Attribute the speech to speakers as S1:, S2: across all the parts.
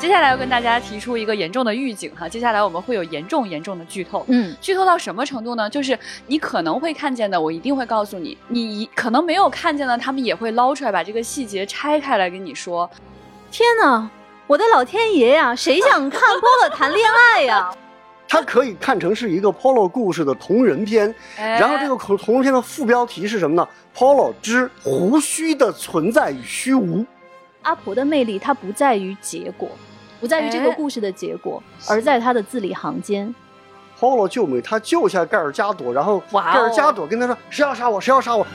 S1: 接下来要跟大家提出一个严重的预警哈，接下来我们会有严重严重的剧透。
S2: 嗯，
S1: 剧透到什么程度呢？就是你可能会看见的，我一定会告诉你；你可能没有看见的，他们也会捞出来，把这个细节拆开来跟你说。
S2: 天哪，我的老天爷呀！谁想看 Polo 谈恋爱呀？
S3: 它可以看成是一个 Polo 故事的同人篇，
S1: 哎
S3: 然后这个同同人篇的副标题是什么呢？Polo 之胡须的存在与虚无。
S2: 阿婆的魅力，它不在于结果，不在于这个
S1: 哎
S2: 故事的结果，而在他的字里行间。
S3: Polo 救美，他救下盖尔加朵，然后盖尔加朵跟他说：“谁要杀我？谁要杀我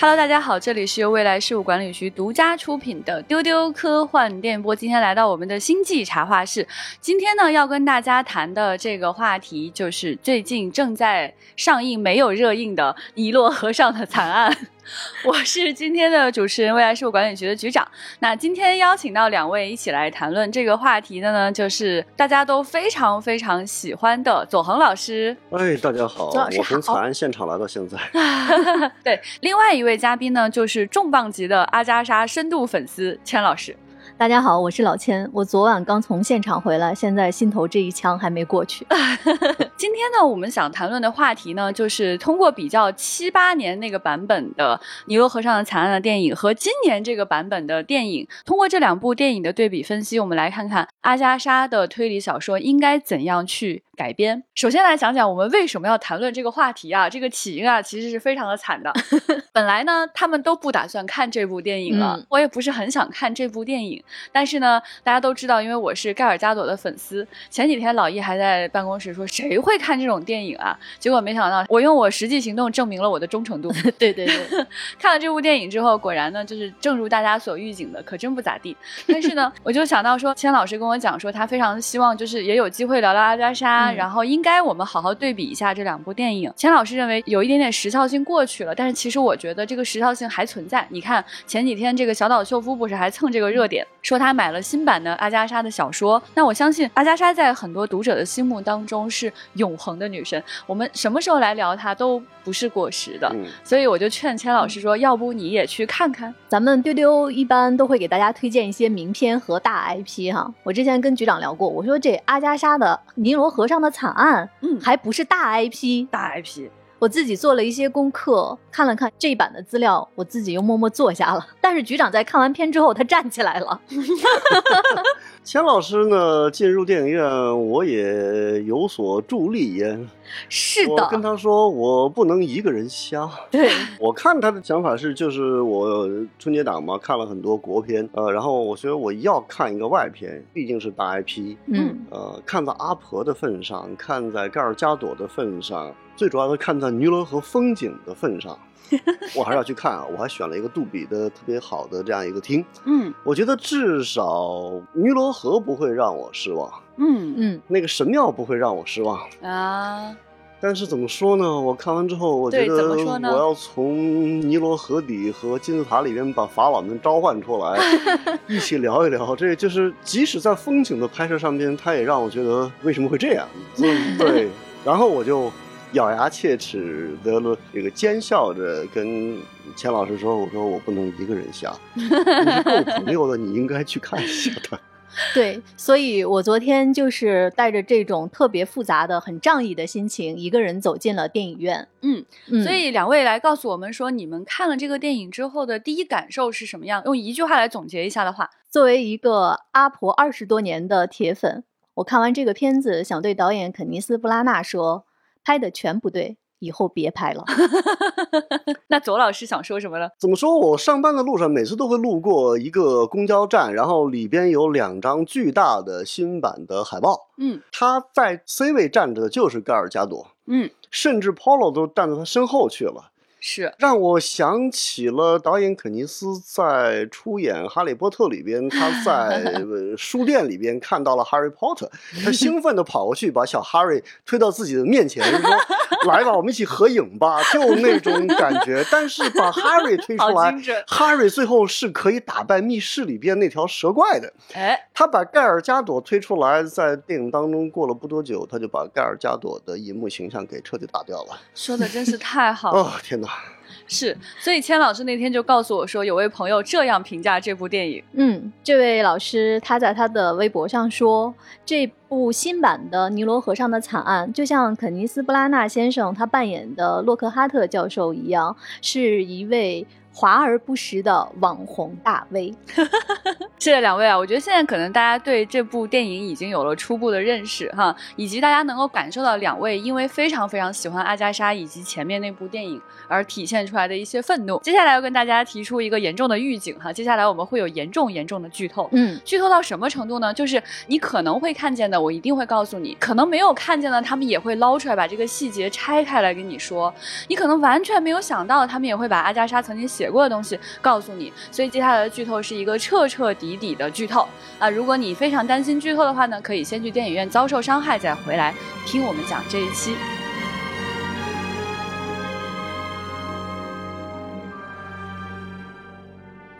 S1: Hello，大家好，这里是由未来事务管理局独家出品的丢丢科幻电波。今天来到我们的星际茶话室，今天呢要跟大家谈的这个话题就是最近正在上映没有热映的《尼罗河上的惨案》。我是今天的主持人，未来事务管理局的局长。那今天邀请到两位一起来谈论这个话题的呢，就是大家都非常非常喜欢的左恒老师。？”
S3: 哎，大家好，
S2: 左老师
S3: 我从
S2: 好
S3: 惨案现场来到现在。
S1: 对，另外一位嘉宾呢，就是重磅级的阿加莎深度粉丝千老师。
S2: 大家好，我是老千。我昨晚刚从现场回来，现在心头这一枪还没过去。
S1: 今天呢，我们想谈论的话题呢，就是通过比较七八年那个版本的《尼罗河上的惨案》的电影和今年这个版本的电影，通过这两部电影的对比分析，我们来看看阿加莎的推理小说应该怎样去改编。首先来讲讲我们为什么要谈论这个话题啊？这个起因啊，其实是非常的惨的。本来呢，他们都不打算看这部电影了，
S2: 嗯
S1: 我也不是很想看这部电影。但是呢，大家都知道，因为我是盖尔加朵的粉丝，前几天老易还在办公室说，谁会看这种电影啊？结果没想到，我用我实际行动证明了我的忠诚度。
S2: 对对对，
S1: 看了这部电影之后，果然呢，就是正如大家所预警的，可真不咋地。但是呢，我就想到说，千老师跟我讲说，他非常希望就是也有机会聊聊阿加莎，
S2: 嗯
S1: 然后应该我们好好对比一下这两部电影。钱老师认为有一点点时效性过去了，但是其实我觉得这个时效性还存在。你看前几天这个小岛秀夫不是还蹭这个热点，说他买了新版的阿加莎的小说。那我相信阿加莎在很多读者的心目当中是永恒的女神，我们什么时候来聊她都不是过时的。
S3: 嗯，
S1: 所以我就劝钱老师说，要不你也去看看。
S2: 咱们丢丢一般都会给大家推荐一些名片和大 IP 哈。我之前跟局长聊过，我说这阿加莎的《尼罗河上的惨案》
S1: 嗯
S2: 还不是大 IP，
S1: 大 IP，
S2: 我自己做了一些功课，看了看这一版的资料，我自己又默默坐下了。但是局长在看完片之后，他站起来了。
S3: 钱老师呢进入电影院，我也有所助力耶。
S2: 是的
S3: 我跟，他说，我不能一个人瞎。
S2: 对，
S3: 我看他的想法是，就是我春节档嘛，看了很多国片，呃，然后我觉得我要看一个外片，毕竟是大 IP，
S2: 嗯，
S3: 呃，看在阿婆的份上，看在盖尔加朵的份上，最主要的看在尼罗河风景的份上，我还是要去看啊！我还选了一个杜比的特别好的这样一个厅，
S1: 嗯
S3: 我觉得至少尼罗河不会让我失望，
S1: 嗯
S2: 嗯，
S3: 那个神庙不会让我失望。
S1: 啊，
S3: 但是怎么说呢？我看完之后，我觉得我要从尼罗河底和金字塔里边把法老们召唤出来，一起聊一聊。这就是即使在风景的拍摄上边，它也让我觉得为什么会这样？嗯，对。然后我就咬牙切齿的了，这个奸笑着跟钱老师说：“我说我不能一个人下，你是够朋友的，你应该去看一下他。”
S2: 对，所以我昨天就是带着这种特别复杂的、很仗义的心情，一个人走进了电影院。
S1: 嗯，
S2: 嗯，
S1: 所以两位来告诉我们说，你们看了这个电影之后的第一感受是什么样？用一句话来总结一下的话，
S2: 作为一个阿婆二十多年的铁粉，我看完这个片子，想对导演肯尼斯·布拉纳说：拍的全不对，以后别拍了。
S1: 那左老师想说什么呢？
S3: 怎么说？我上班的路上每次都会路过一个公交站，然后里边有两张巨大的新版的海报。
S1: 嗯
S3: 他在 C 位站着的就是盖尔加朵，
S1: 嗯，
S3: 甚至 Polo 都站到他身后去了，
S1: 是，
S3: 让我想起了导演肯尼斯在出演《哈利波特》里边，他在 呃书店里边看到了 Harry Potter，他兴奋地跑过去把小 Harry 推到自己的面前，说：“来吧，我们一起合影吧。”就那种感觉。但是把 Harry 推出来，Harry 最后是可以打败密室里边那条蛇怪的。
S1: 哎，
S3: 他把盖尔加朵推出来，在电影当中过了不多久，他就把盖尔加朵的银幕形象给彻底打掉了。
S1: 说的真是太好了。
S3: 哦，天哪！
S1: 是，所以千老师那天就告诉我说，有位朋友这样评价这部电影。
S2: 嗯，这位老师他在他的微博上说，这部新版的《尼罗河上的惨案》就像肯尼斯·布拉纳先生他扮演的洛克哈特教授一样，是一位。华而不实的网红大 V，
S1: 谢谢两位啊！我觉得现在可能大家对这部电影已经有了初步的认识哈，以及大家能够感受到两位因为非常非常喜欢阿加莎以及前面那部电影而体现出来的一些愤怒。接下来要跟大家提出一个严重的预警哈，接下来我们会有严重严重的剧透。
S2: 嗯，
S1: 剧透到什么程度呢？就是你可能会看见的，我一定会告诉你；可能没有看见的，他们也会捞出来把这个细节拆开来跟你说。你可能完全没有想到，他们也会把阿加莎曾经写。写过的东西告诉你，所以接下来的剧透是一个彻彻底底的剧透啊！如果你非常担心剧透的话呢，可以先去电影院遭受伤害，再回来听我们讲这一期。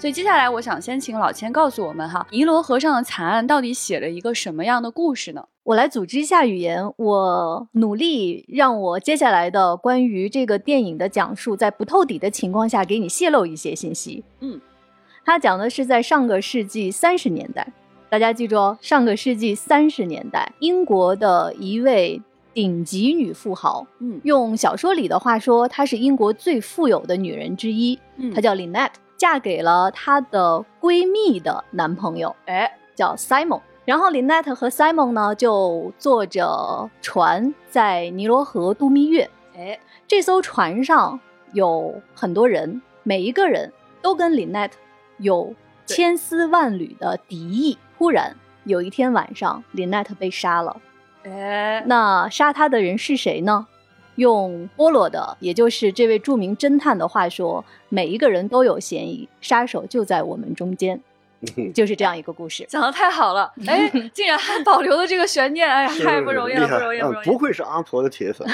S1: 所以接下来我想先请老千告诉我们哈，尼罗河上的惨案到底写了一个什么样的故事呢？
S2: 我来组织一下语言，我努力让我接下来的关于这个电影的讲述，在不透底的情况下给你泄露一些信息。
S1: 嗯，
S2: 它讲的是在上个世纪三十年代，大家记住哦，上个世纪三十年代，英国的一位顶级女富豪，
S1: 嗯，
S2: 用小说里的话说，她是英国最富有的女人之一，
S1: 嗯，
S2: 她叫 Lynette，嫁给了她的闺蜜的男朋友，
S1: 哎，
S2: 叫 Simon。然后林奈特和 Simon 呢，就坐着船在尼罗河度蜜月。
S1: 哎，
S2: 这艘船上有很多人，每一个人都跟林奈特有千丝万缕的敌意。忽然有一天晚上，林奈特被杀了。
S1: 哎，
S2: 那杀他的人是谁呢？用波罗的，也就是这位著名侦探的话说，每一个人都有嫌疑，杀手就在我们中间。就是这样一个故事，
S1: 讲的太好了，哎，竟然还保留了这个悬念，哎呀，太不容易了，不容易，不容易，
S3: 不愧是阿婆的铁粉，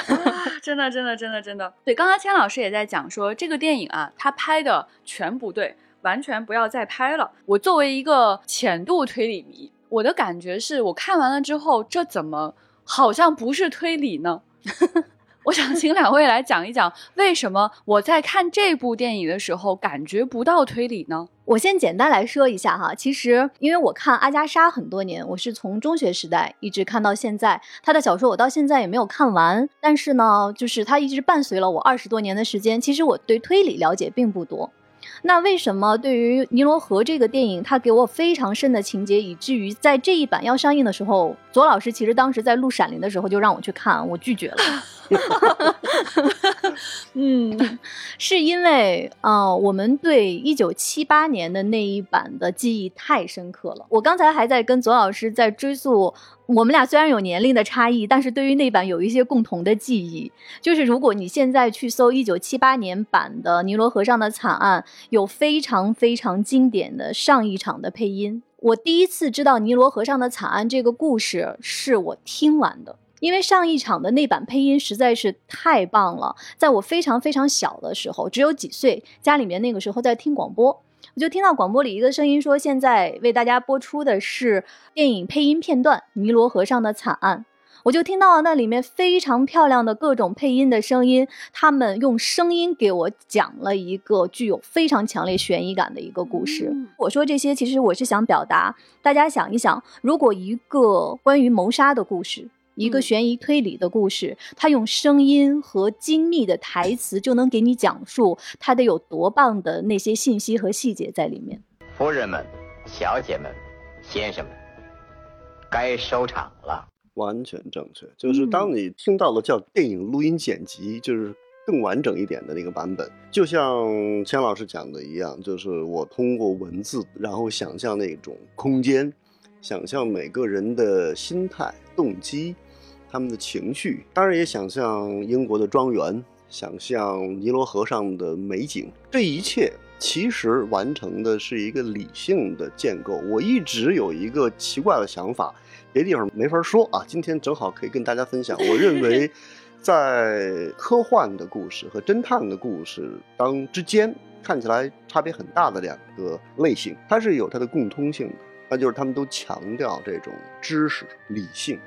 S1: 真的，真的，真的，真的。对，刚刚千老师也在讲说，这个电影啊，他拍的全不对，完全不要再拍了。我作为一个浅度推理迷，我的感觉是我看完了之后，这怎么好像不是推理呢？我想请两位来讲一讲，为什么我在看这部电影的时候感觉不到推理呢？
S2: 我先简单来说一下哈，其实因为我看阿加莎很多年，我是从中学时代一直看到现在，她的小说我到现在也没有看完，但是呢，就是她一直伴随了我二十多年的时间。其实我对推理了解并不多。那为什么对于《尼罗河》这个电影，它给我非常深的情节，以至于在这一版要上映的时候，左老师其实当时在录《闪灵》的时候就让我去看，我拒绝了。嗯，是因为啊，我们对一九七八年的那一版的记忆太深刻了。我刚才还在跟左老师在追溯，我们俩虽然有年龄的差异，但是对于那版有一些共同的记忆。就是如果你现在去搜一九七八年版的《尼罗河上的惨案》，有非常非常经典的上一场的配音。我第一次知道《尼罗河上的惨案》这个故事，是我听完的。因为上一场的那版配音实在是太棒了，在我非常非常小的时候，只有几岁，家里面那个时候在听广播，我就听到广播里一个声音说：“现在为大家播出的是电影配音片段《尼罗河上的惨案》。”我就听到了那里面非常漂亮的各种配音的声音，他们用声音给我讲了一个具有非常强烈悬疑感的一个故事。我说这些，其实我是想表达，大家想一想，如果一个关于谋杀的故事。一个悬疑推理的故事，他用声音和精密的台词就能给你讲述他得有多棒的那些信息和细节在里面。
S4: 夫人们、小姐们、先生们，该收场了。
S3: 完全正确，就是当你听到了叫电影录音剪辑，就是更完整一点的那个版本，就像钱老师讲的一样，就是我通过文字，然后想象那种空间，想象每个人的心态、动机。他们的情绪，当然也想象英国的庄园，想象尼罗河上的美景。这一切其实完成的是一个理性的建构。我一直有一个奇怪的想法，别地方没法说啊。今天正好可以跟大家分享。我认为，在科幻的故事和侦探的故事当之间，看起来差别很大的两个类型，它是有它的共通性的，那就是他们都强调这种知识、理性。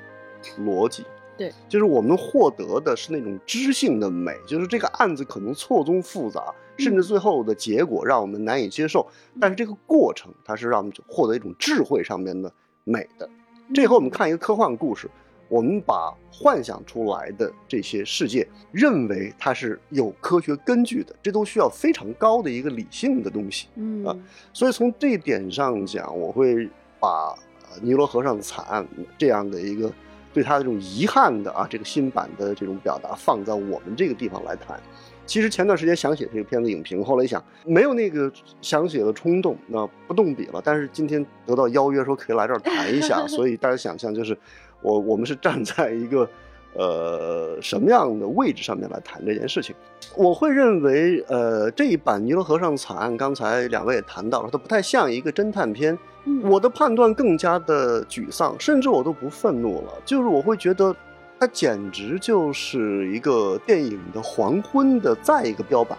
S3: 逻辑
S1: 对，
S3: 就是我们获得的是那种知性的美，就是这个案子可能错综复杂，甚至最后的结果让我们难以接受，但是这个过程它是让我们获得一种智慧上面的美的。这和我们。看一个科幻故事，我们把幻想出来的这些世界认为它是有科学根据的，这都需要非常高的一个理性的东西。
S1: 嗯。
S3: 啊。所以从这一点上讲，我会把呃尼罗河上的惨案这样的一个对他的这种遗憾的啊这个新版的这种表达放在我们这个地方来谈。其实前段时间想写这个片子影评，后来一想没有那个想写的冲动，那不动笔了。但是今天得到邀约说可以来这儿谈一下，所以大家想象就是我我们是站在一个呃什么样的位置上面来谈这件事情。我会认为，呃，这一版《尼罗河上惨案》，刚才两位也谈到了，它不太像一个侦探片。
S1: 嗯。
S3: 我的判断更加的沮丧，甚至我都不愤怒了，就是我会觉得，它简直就是一个电影的黄昏的再一个标版，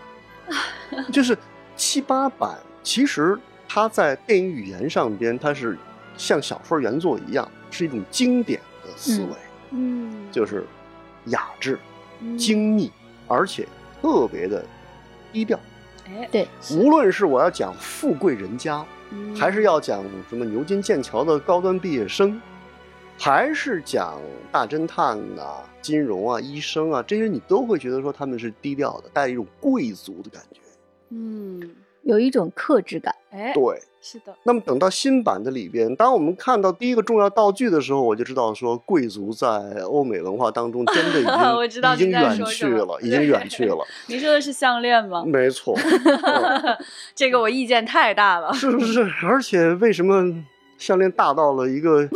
S3: 就是七八版，其实它在电影语言上边，它是像小说原作一样，是一种经典的思维，
S1: 嗯。
S3: 就是雅致、
S1: 嗯。
S3: 精密，而且特别的低调。
S1: 哎。
S2: 对，
S3: 无论是我要讲富贵人家，
S1: 嗯
S3: 还是要讲什么牛津、剑桥的高端毕业生，还是讲大侦探呐、金融啊、医生啊，这些你都会觉得说他们是低调的，带一种贵族的感觉。
S1: 嗯
S2: 有一种克制感。
S1: 哎
S3: 对，
S1: 是的
S3: 那么等到新版的里边，当我们看到第一个重要道具的时候，我就知道说贵族在欧美文化当中真的已经
S1: 我知道
S3: 已经远去了，已经远去了。
S1: 您说的是项链吗？
S3: 没错，嗯
S1: 这个我意见太大了。
S3: 是不是？而且为什么项链大到了一个，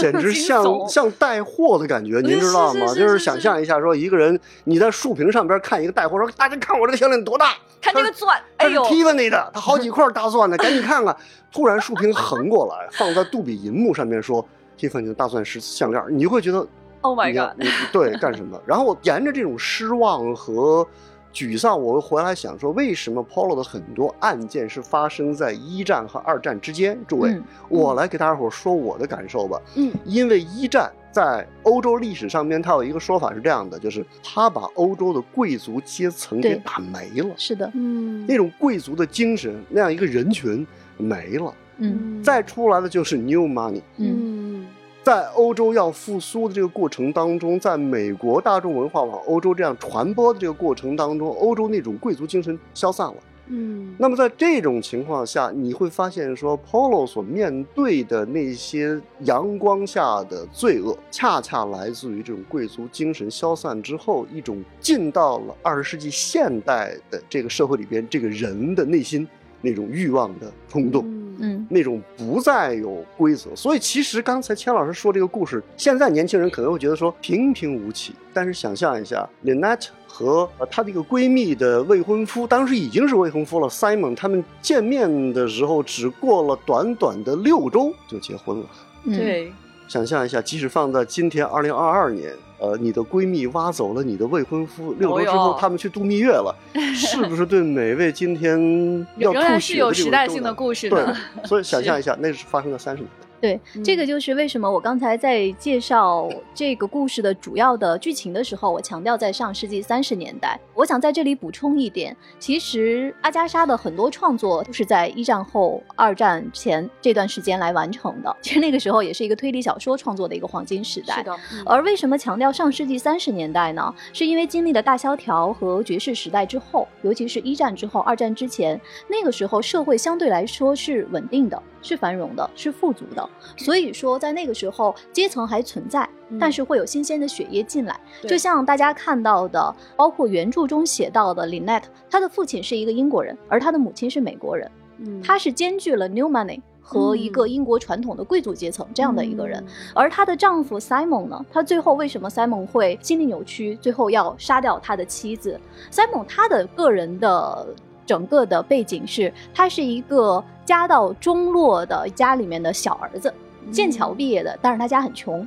S3: 简直像像带货的感觉，您知道吗？就是想象一下，说一个人你在竖屏上边看一个带货，说大家看我这个项链多大，
S1: 看这个钻，哎呦
S3: ，Tiffany 的，它好几块大钻呢，赶紧看看。突然竖屏横过来，放在杜比银幕上面说 Tiffany 的大钻石项链，你会觉得
S1: Oh my god！
S3: 你对干什么？然后我沿着这种失望和沮丧，我回来想说，为什么 Polo 的很多案件是发生在一战和二战之间？诸位，
S2: 嗯
S3: 我来给大家伙说我的感受吧。
S1: 嗯
S3: 因为一战在欧洲历史上面，它有一个说法是这样的，就是他把欧洲的贵族阶层给打没了，
S2: 是的，
S1: 嗯
S3: 那种贵族的精神，那样一个人群没了。
S2: 嗯
S3: 再出来的就是 New Money。
S2: 嗯
S1: 嗯
S3: 在欧洲要复苏的这个过程当中，在美国大众文化往欧洲这样传播的这个过程当中，欧洲那种贵族精神消散了。
S1: 嗯。
S3: 那么在这种情况下，你会发现说，Polo 所面对的那些阳光下的罪恶，恰恰来自于这种贵族精神消散之后，一种进到了二十世纪现代的这个社会里边，这个人的内心那种欲望的冲动。
S1: 嗯。
S2: 嗯。
S3: 那种不再有规则，所以其实刚才千老师说这个故事，现在年轻人可能会觉得说平平无奇，但是想象一下，Lynette 和呃她的一个闺蜜的未婚夫，当时已经是未婚夫了，Simon，他们见面的时候只过了短短的六周就结婚了。
S2: 嗯，
S1: 对，
S3: 想象一下，即使放在今天二零二二年，呃，你的闺蜜挖走了你的未婚夫，六周之后他们去度蜜月了，是不是对每位今天要吐血的这
S1: 是有时
S3: 种周男
S1: 代性的故事
S3: 对。，所以想象一下，那是发生了三十年代。
S2: 对，这个
S1: 嗯
S2: 就是为什么我刚才在介绍这个故事的主要的剧情的时候，我强调在上世纪三十年代。我想在这里补充一点，其实阿加莎的很多创作都是在一战后、二战前这段时间来完成的。其实那个时候也是一个推理小说创作的一个黄金时代。
S1: 是的，嗯
S2: 而为什么强调上世纪三十年代呢？是因为经历了大萧条和爵士时代之后，尤其是一战之后、二战之前，那个时候社会相对来说是稳定的、是繁荣的、是富足的。所以说，在那个时候，阶层还存在，但是会有新鲜的血液进来。
S1: 对
S2: 就像大家看到的，包括原著中写到的 Lynette，她的父亲是一个英国人，而她的母亲是美国人，
S1: 嗯
S2: 她是兼具了 New Money 和一个英国传统的贵族阶层这样的一个人。
S1: 嗯
S2: 而她的丈夫 Simon 呢，他最后为什么 Simon 会心理扭曲，最后要杀掉他的妻子？Simon 他的个人的整个的背景是，他是一个家道中落的家里面的小儿子，剑桥毕业的，但是他家很穷。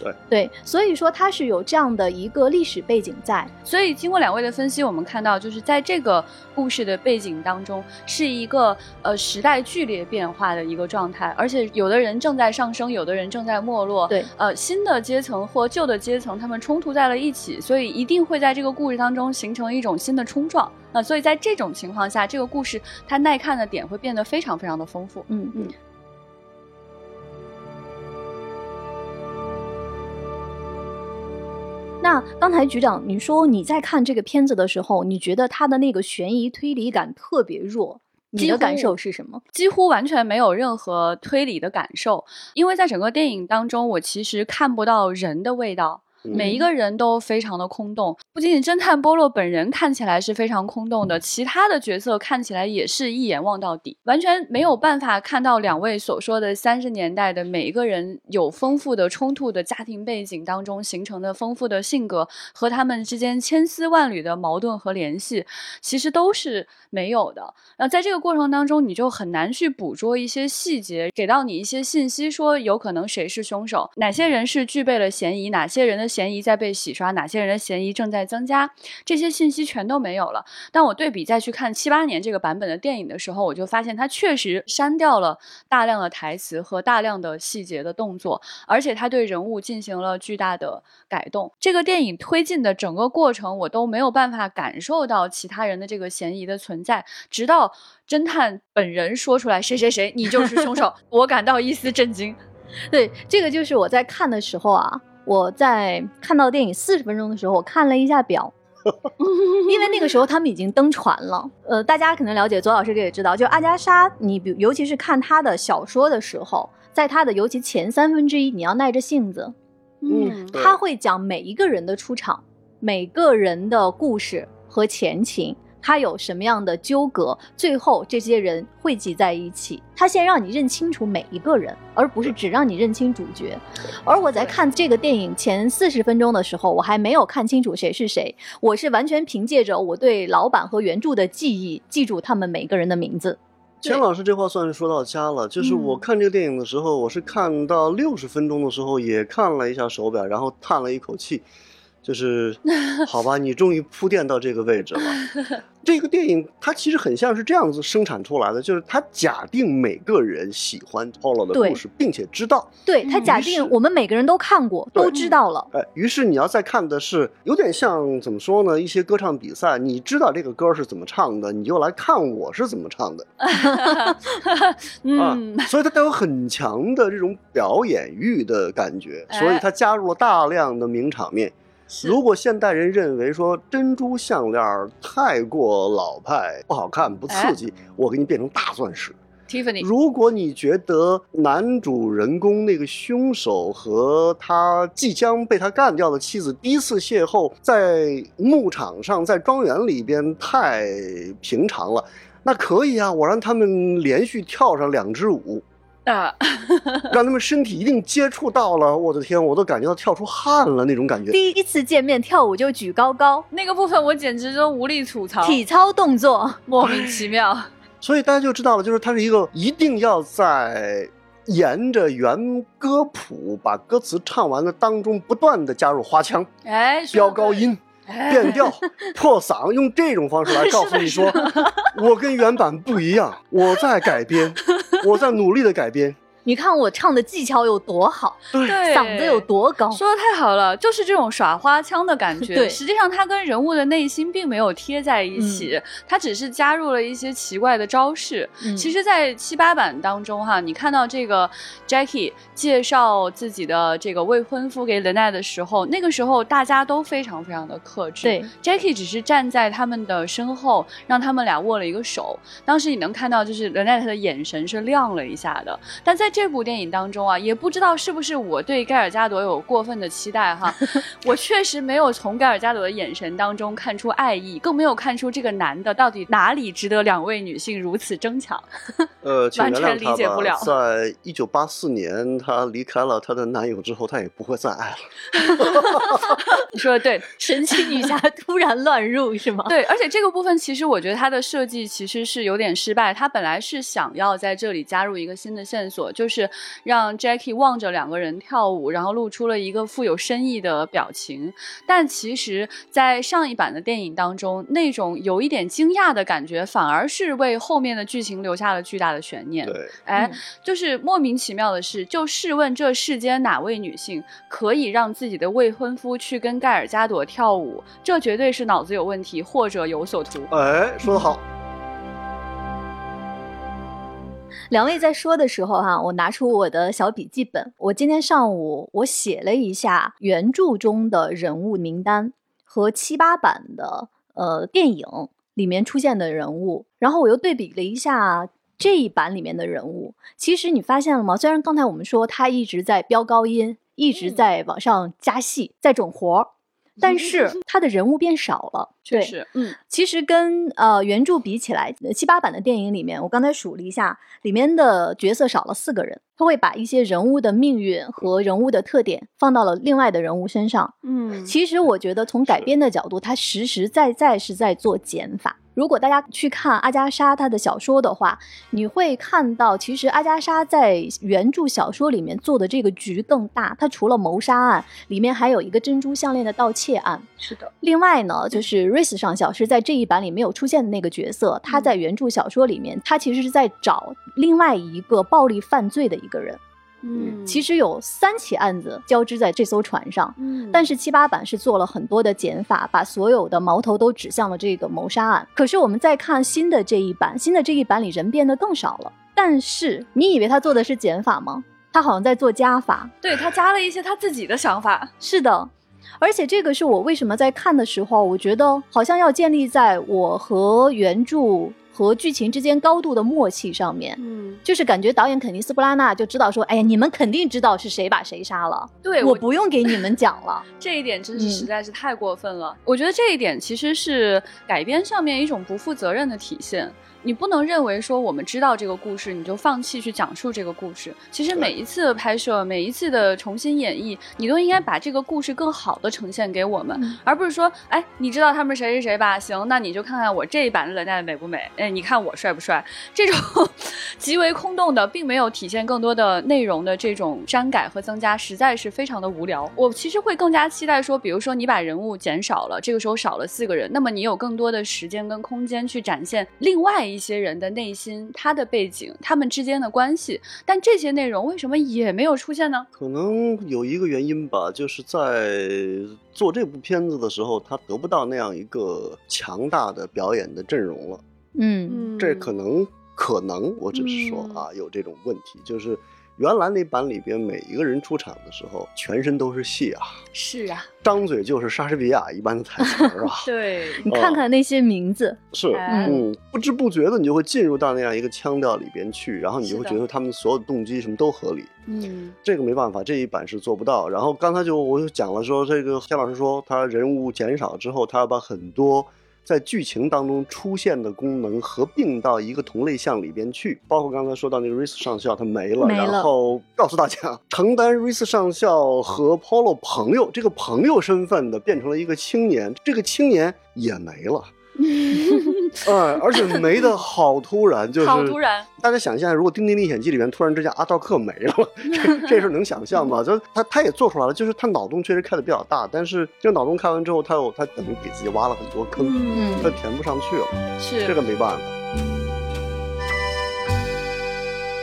S1: 对。
S2: 对，所以说它是有这样的一个历史背景在。
S1: 所以经过两位的分析，我们看到就是在这个故事的背景当中，是一个呃时代剧烈变化的一个状态，而且有的人正在上升，有的人正在没落。
S2: 对，
S1: 呃，新的阶层或旧的阶层，他们冲突在了一起，所以一定会在这个故事当中形成一种新的冲撞。啊、所以在这种情况下，这个故事它耐看的点会变得非常非常的丰富。
S2: 嗯
S1: 嗯。
S2: 那刚才局长你说你在看这个片子的时候，你觉得它的那个悬疑推理感特别弱，你的感受是什么？
S1: 几乎完全没有任何推理的感受，因为在整个电影当中，我其实看不到人的味道。每一个人都非常的空洞，不仅仅侦探波洛本人看起来是非常空洞的，其他的角色看起来也是一眼望到底，完全没有办法看到两位所说的三十年代的每一个人有丰富的冲突的家庭背景当中形成的丰富的性格和他们之间千丝万缕的矛盾和联系，其实都是没有的。那在这个过程当中，你就很难去捕捉一些细节，给到你一些信息，说有可能谁是凶手，哪些人是具备了嫌疑，哪些人的嫌疑在被洗刷，哪些人的嫌疑正在增加，这些信息全都没有了。当我对比再去看七八年这个版本的电影的时候，我就发现它确实删掉了大量的台词和大量的细节的动作，而且它对人物进行了巨大的改动。这个电影推进的整个过程，我都没有办法感受到其他人的这个嫌疑的存在，直到侦探本人说出来“谁谁谁，你就是凶手 ”，我感到一丝震惊。
S2: 对，这个就是我在看的时候啊，我在看到电影四十分钟的时候，我看了一下表。因为那个时候他们已经登船了，呃，大家可能了解，左老师也知道，就阿加莎，你比尤其是看她的小说的时候，在她的尤其前三分之一，你要耐着性子，
S3: 嗯对
S2: 他会讲每一个人的出场，每个人的故事和前情，他有什么样的纠葛，最后这些人汇集在一起。他先让你认清楚每一个人，而不是只让你认清主角。而我在看这个电影前四十分钟的时候，我还没有看清楚谁是谁，我是完全凭借着我对老版和原著的记忆，记住他们每个人的名字。
S3: 钱老师这话算是说到家了。就是我
S2: 嗯
S3: 看这个电影的时候，我是看到六十分钟的时候，也看了一下手表，然后叹了一口气，就是 好吧，你终于铺垫到这个位置了。这个电影它其实很像是这样子生产出来的，就是它假定每个人喜欢 Polo 的故事，并且知道，
S2: 对它假定我们每个人都看过，都知道了。
S3: 哎，于是你要再看的是有点像怎么说呢？一些歌唱比赛，你知道这个歌是怎么唱的，你就来看我是怎么唱的。
S1: 嗯，
S3: 啊，所以它带有很强的这种表演欲的感觉，所以
S1: 哎
S3: 它加入了大量的名场面。
S1: 是
S3: 如果现代人认为说珍珠项链太过老派、不好看、不刺激，我给你变成大钻石。
S1: Tiffany，
S3: 如果你觉得男主人公那个凶手和他即将被他干掉的妻子第一次邂逅在牧场上，在庄园里边太平常了，那可以啊，我让他们连续跳上两支舞，
S1: 啊，
S3: 让他们身体一定接触到了，我的天，我都感觉到跳出汗了那种感觉。
S2: 第一次见面跳舞就举高高，
S1: 那个部分我简直都无力吐槽，
S2: 体操动作。
S1: 莫名其妙。
S3: 所以大家就知道了，就是它是一个一定要在沿着原歌谱把歌词唱完了当中，不断的加入花腔、
S1: 哎，
S3: 飙高音、
S1: 哎
S3: 变调、破嗓，用这种方式来告诉你说，我跟原版不一样，我在改编，我在努力的改编。
S2: 你看我唱的技巧有多好，
S3: 对
S1: 对
S2: 嗓子有多高。
S1: 说的太好了，就是这种耍花腔的感 觉。
S2: 对
S1: 实际上他跟人物的内心并没有贴在一起，他只是加入了一些奇怪的招式。
S2: 嗯
S1: 其实，在七八版当中，哈，你看到这个 Jackie 介绍自己的这个未婚夫给 Lynette 的时候，那个时候大家都非常非常的克制。
S2: 对
S1: ，Jackie 只是站在他们的身后，让他们俩握了一个手。当时你能看到，就是 Lynette 的眼神是亮了一下的。但在这部电影当中啊，也不知道是不是我对盖尔加朵有过分的期待哈，我确实没有从盖尔加朵的眼神当中看出爱意，更没有看出这个男的到底哪里值得两位女性如此争抢。
S3: 呃，
S1: 完全理解不了。
S3: 在一九八四年，她离开了她的男友之后，她也不会再爱了。
S1: 你说的对，
S2: 神奇女侠突然乱入是吗？
S1: 对，而且这个部分其实我觉得它的设计其实是有点失败。它本来是想要在这里加入一个新的线索，就就是让 Jackie 望着两个人跳舞，然后露出了一个富有深意的表情。但其实，在上一版的电影当中，那种有一点惊讶的感觉，反而是为后面的剧情留下了巨大的悬念。
S3: 对，
S1: 哎，
S2: 嗯
S1: 就是莫名其妙的是，就试问这世间哪位女性可以让自己的未婚夫去跟盖尔加朵跳舞？这绝对是脑子有问题或者有所图。
S3: 哎，说得好，
S2: 两位在说的时候哈、我拿出我的小笔记本，我今天上午我写了一下原著中的人物名单和七八版的呃电影里面出现的人物，然后我又对比了一下这一版里面的人物。其实你发现了吗？虽然刚才我们说他一直在飙高音，一直在往上加戏，在整活儿，但是他的人物变少了。对，
S1: 确实，嗯，
S2: 其实跟呃原著比起来，呃七八版的电影里面，我刚才数了一下，里面的角色少了四个人，他会把一些人物的命运和人物的特点放到了另外的人物身上。
S1: 嗯，
S2: 其实我觉得从改编的角度，他实实在在是在做减法。如果大家去看阿加莎她的小说的话，你会看到，其实阿加莎在原著小说里面做的这个局更大。她除了谋杀案，里面还有一个珍珠项链的盗窃案。
S1: 是的，
S2: 另外呢，就是瑞斯上校是在这一版里没有出现的那个角色，他在原著小说里面，他其实是在找另外一个暴力犯罪的一个人。
S1: 嗯，
S2: 其实有三起案子交织在这艘船上，
S1: 嗯，
S2: 但是七八版是做了很多的减法，把所有的矛头都指向了这个谋杀案。可是我们再看新的这一版，新的这一版里人变得更少了，但是你以为他做的是减法吗？他好像在做加法。
S1: 对他加了一些他自己的想法。
S2: 是的，而且这个是我为什么在看的时候，我觉得好像要建立在我和原著和剧情之间高度的默契上面。
S1: 嗯，
S2: 就是感觉导演肯尼斯·布拉纳就知道说，哎呀，你们肯定知道是谁把谁杀了，
S1: 对
S2: 我不用给你们讲了。
S1: 这一点真是
S2: 嗯
S1: 实在是太过分了。我觉得这一点其实是改编上面一种不负责任的体现。你不能认为说我们知道这个故事，你就放弃去讲述这个故事。其实每一次的拍摄，每一次的重新演绎，你都应该把这个故事更好的呈现给我们，
S2: 嗯
S1: 而不是说，哎，你知道他们谁谁谁吧？行，那你就看看我这一版的冷淡美不美？哎，你看我帅不帅？这种 极为空洞的，并没有体现更多的内容的这种删改和增加，实在是非常的无聊。我其实会更加期待说，比如说你把人物减少了，这个时候少了四个人，那么你有更多的时间跟空间去展现另外一些人的内心、他的背景、他们之间的关系。但这些内容为什么也没有出现呢？
S3: 可能有一个原因吧，就是在做这部片子的时候，他得不到那样一个强大的表演的阵容了。
S2: 嗯
S3: 这可能可能，我只是说
S1: 嗯
S3: 啊，有这种问题，就是原来那版里边每一个人出场的时候，全身都是戏啊，
S1: 是啊，
S3: 张嘴就是莎士比亚一般的台词儿啊。
S1: 对，
S2: 你看看那些名字，
S3: 是，
S1: 哎。
S3: 嗯，不知不觉的你就会进入到那样一个腔调里边去，然后你就会觉得他们所有的动机什么都合理。
S1: 嗯。
S3: 这个没办法，这一版是做不到。然后刚才就我就讲了说，这个夏老师说他人物减少之后，他要把很多在剧情当中出现的功能合并到一个同类项里边去，包括刚才说到那个瑞斯上校他没了，
S2: 没了
S3: 然后告诉大家，承担瑞斯上校和 Polo 朋友这个朋友身份的变成了一个青年，这个青年也没了。哎，而且没的好突然，就是
S1: 好突然。
S3: 大家想象，如果《丁丁历险记》里面突然之间阿道克没了，这这事能想象吗？就他他也做出来了，就是他脑洞确实开的比较大，但是这个脑洞开完之后，他有他等于给自己挖了很多坑，
S1: 嗯，
S3: 他填不上去了，
S1: 是
S3: 这个没办法。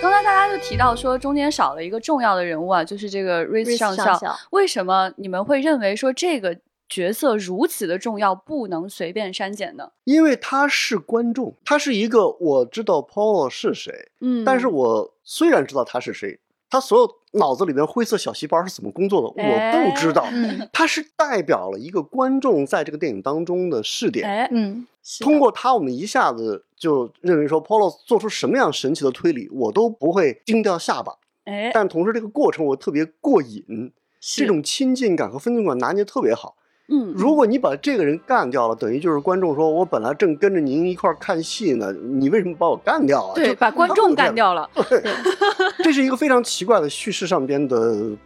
S1: 刚才大家就提到说，中间少了一个重要的人物啊，就是这个瑞斯上
S2: 校
S1: 为什么你们会认为说这个角色如此的重要，不能随便删减呢？
S3: 因为他是观众，他是一个我知道 Polo 是谁，
S1: 嗯
S3: 但是我虽然知道他是谁，他所有脑子里面灰色小细胞是怎么工作的，我不知道。
S2: 嗯
S3: 他是代表了一个观众在这个电影当中的视点，
S1: 哎，
S2: 嗯
S3: 通过他，我们一下子就认为说，Polo 做出什么样神奇的推理，我都不会惊掉下巴。
S1: 哎，
S3: 但同时，这个过程我特别过瘾，这种亲近感和分寸感拿捏特别好。
S1: 嗯，
S3: 如果你把这个人干掉了，等于就是观众说，我本来正跟着您一块儿看戏呢，你为什么把我干掉啊？
S1: 对把观众干，掉了，对
S3: 这是一个非常奇怪的叙事上边的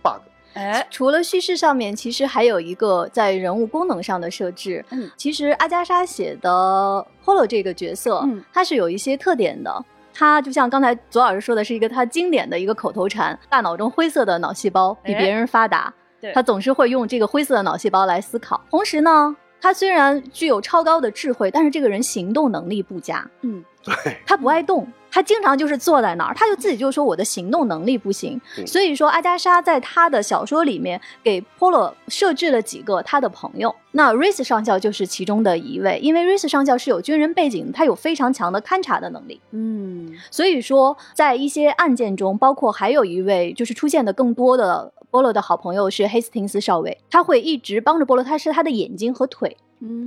S3: bug。
S1: 哎，
S2: 除了叙事上面，其实还有一个在人物功能上的设置。
S1: 嗯
S2: 其实阿加莎写的 Polo 这个角色，
S1: 嗯
S2: 他是有一些特点的。他就像刚才左老师说的，是一个他经典的一个口头禅：大脑中灰色的脑细胞比
S1: 哎
S2: 别人发达。
S1: 对
S2: 他总是会用这个灰色的脑细胞来思考。同时呢，他虽然具有超高的智慧，但是这个人行动能力不佳。
S1: 嗯，
S3: 对，
S2: 他不爱动，他经常就是坐在那儿，他就自己就说我的行动能力不行。
S3: 嗯
S2: 所以说，阿加莎在他的小说里面给波洛设置了几个他的朋友，那瑞斯上校就是其中的一位，因为瑞斯上校是有军人背景，他有非常强的勘察的能力。
S1: 嗯，
S2: 所以说，在一些案件中，包括还有一位就是出现的更多的波罗的好朋友是黑斯廷斯少尉，他会一直帮着波罗，他是他的眼睛和腿，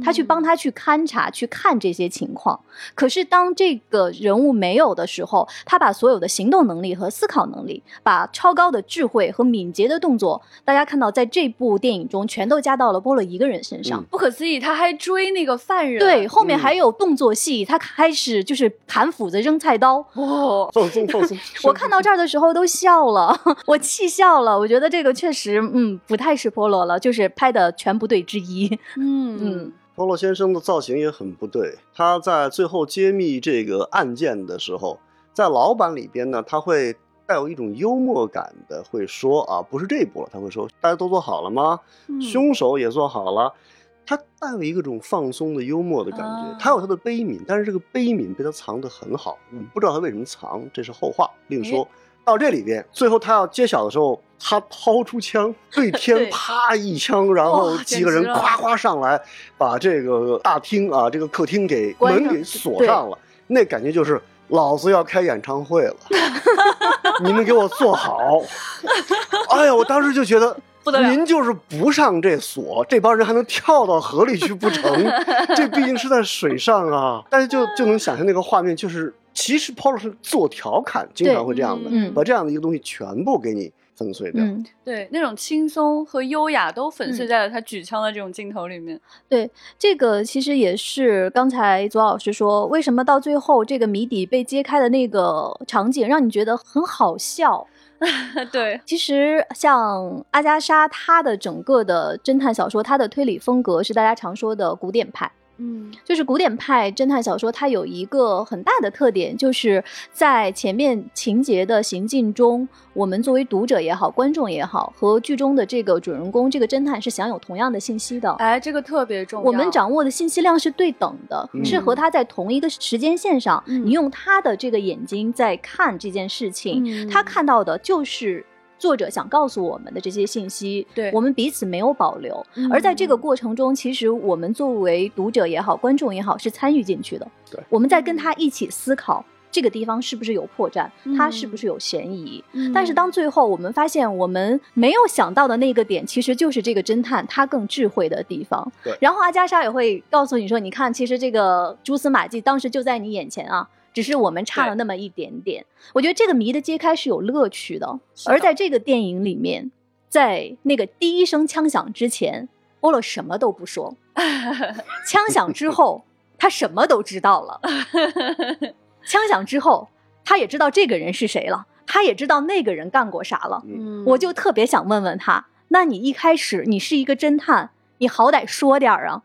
S2: 他去帮他去勘察、去看这些情况。可是当这个人物没有的时候，他把所有的行动能力和思考能力，把超高的智慧和敏捷的动作，大家看到在这部电影中全都加到了波洛一个人身上。
S3: 嗯
S1: 不可思议，他还追那个犯人，
S2: 对，后面
S3: 嗯
S2: 还有动作戏，他开始就是砍斧子、扔菜刀，
S1: 哇，
S3: 放松放松。
S2: 我看到这儿的时候都笑了，我气笑了。我觉得这个确实，嗯，不太是波罗了，就是拍的全不对之一。
S1: 嗯
S2: 嗯
S3: 波洛先生的造型也很不对，他在最后揭秘这个案件的时候，在老版里边呢，他会带有一种幽默感的，会说啊，不是这一步了，他会说大家都做好了吗？
S1: 嗯
S3: 凶手也做好了。他带有一个种放松的幽默的感觉
S1: 啊，
S3: 他有他的悲悯，但是这个悲悯被他藏得很好，我们不知道他为什么藏，这是后话，另说。到这里边，最后他要揭晓的时候，他掏出枪，对天 啪一枪，然后几个人夸夸上来，把这个大厅啊，这个客厅给门给锁上了。那感觉就是老子要开演唱会了，你们给我坐好。哎呀，我当时就觉得。您就是不上这锁，这帮人还能跳到河里去不成？这毕竟是在水上啊！但是就就能想象那个画面，就是其实 Paul 是自我调侃，经常会这样的，
S2: 嗯
S3: 把这样的一个东西全部给你粉碎掉。
S2: 嗯，
S1: 对，那种轻松和优雅都粉碎在了他举枪的这种镜头里面。
S2: 对，这个其实也是刚才左老师说，为什么到最后这个谜底被揭开的那个场景，让你觉得很好笑。
S1: 对，
S2: 其实像阿加莎，她的整个的侦探小说，她的推理风格是大家常说的古典派。
S1: 嗯
S2: 就是古典派侦探小说，它有一个很大的特点，就是在前面情节的行进中，我们作为读者也好，观众也好，和剧中的这个主人公这个侦探是享有同样的信息的。
S1: 哎，这个特别重要。
S2: 我们掌握的信息量是对等的，
S3: 嗯
S2: 是和他在同一个时间线上，
S1: 嗯
S2: 你用他的这个眼睛在看这件事情，
S1: 嗯
S2: 他看到的就是作者想告诉我们的这些信息，
S1: 对
S2: 我们彼此没有保留。
S1: 嗯
S2: 而在这个过程中，其实我们作为读者也好，观众也好，是参与进去的。
S3: 对，
S2: 我们在跟他一起思考。这个地方是不是有破绽？它
S1: 嗯
S2: 是不是有嫌疑？
S1: 嗯
S2: 但是当最后我们发现我们没有想到的那个点，其实就是这个侦探他更智慧的地方。
S3: 对
S2: 然后阿加莎也会告诉你说：“你看，其实这个蛛丝马迹当时就在你眼前啊，只是我们差了那么一点点。”我觉得这个谜的揭开是有乐趣的。而在这个电影里面，在那个第一声枪响之前，欧洛什么都不说，枪响之后，他什么都知道了。枪响之后，他也知道这个人是谁了，他也知道那个人干过啥了。
S1: 嗯，
S2: 我就特别想问问他，那你一开始你是一个侦探，你好歹说点儿啊。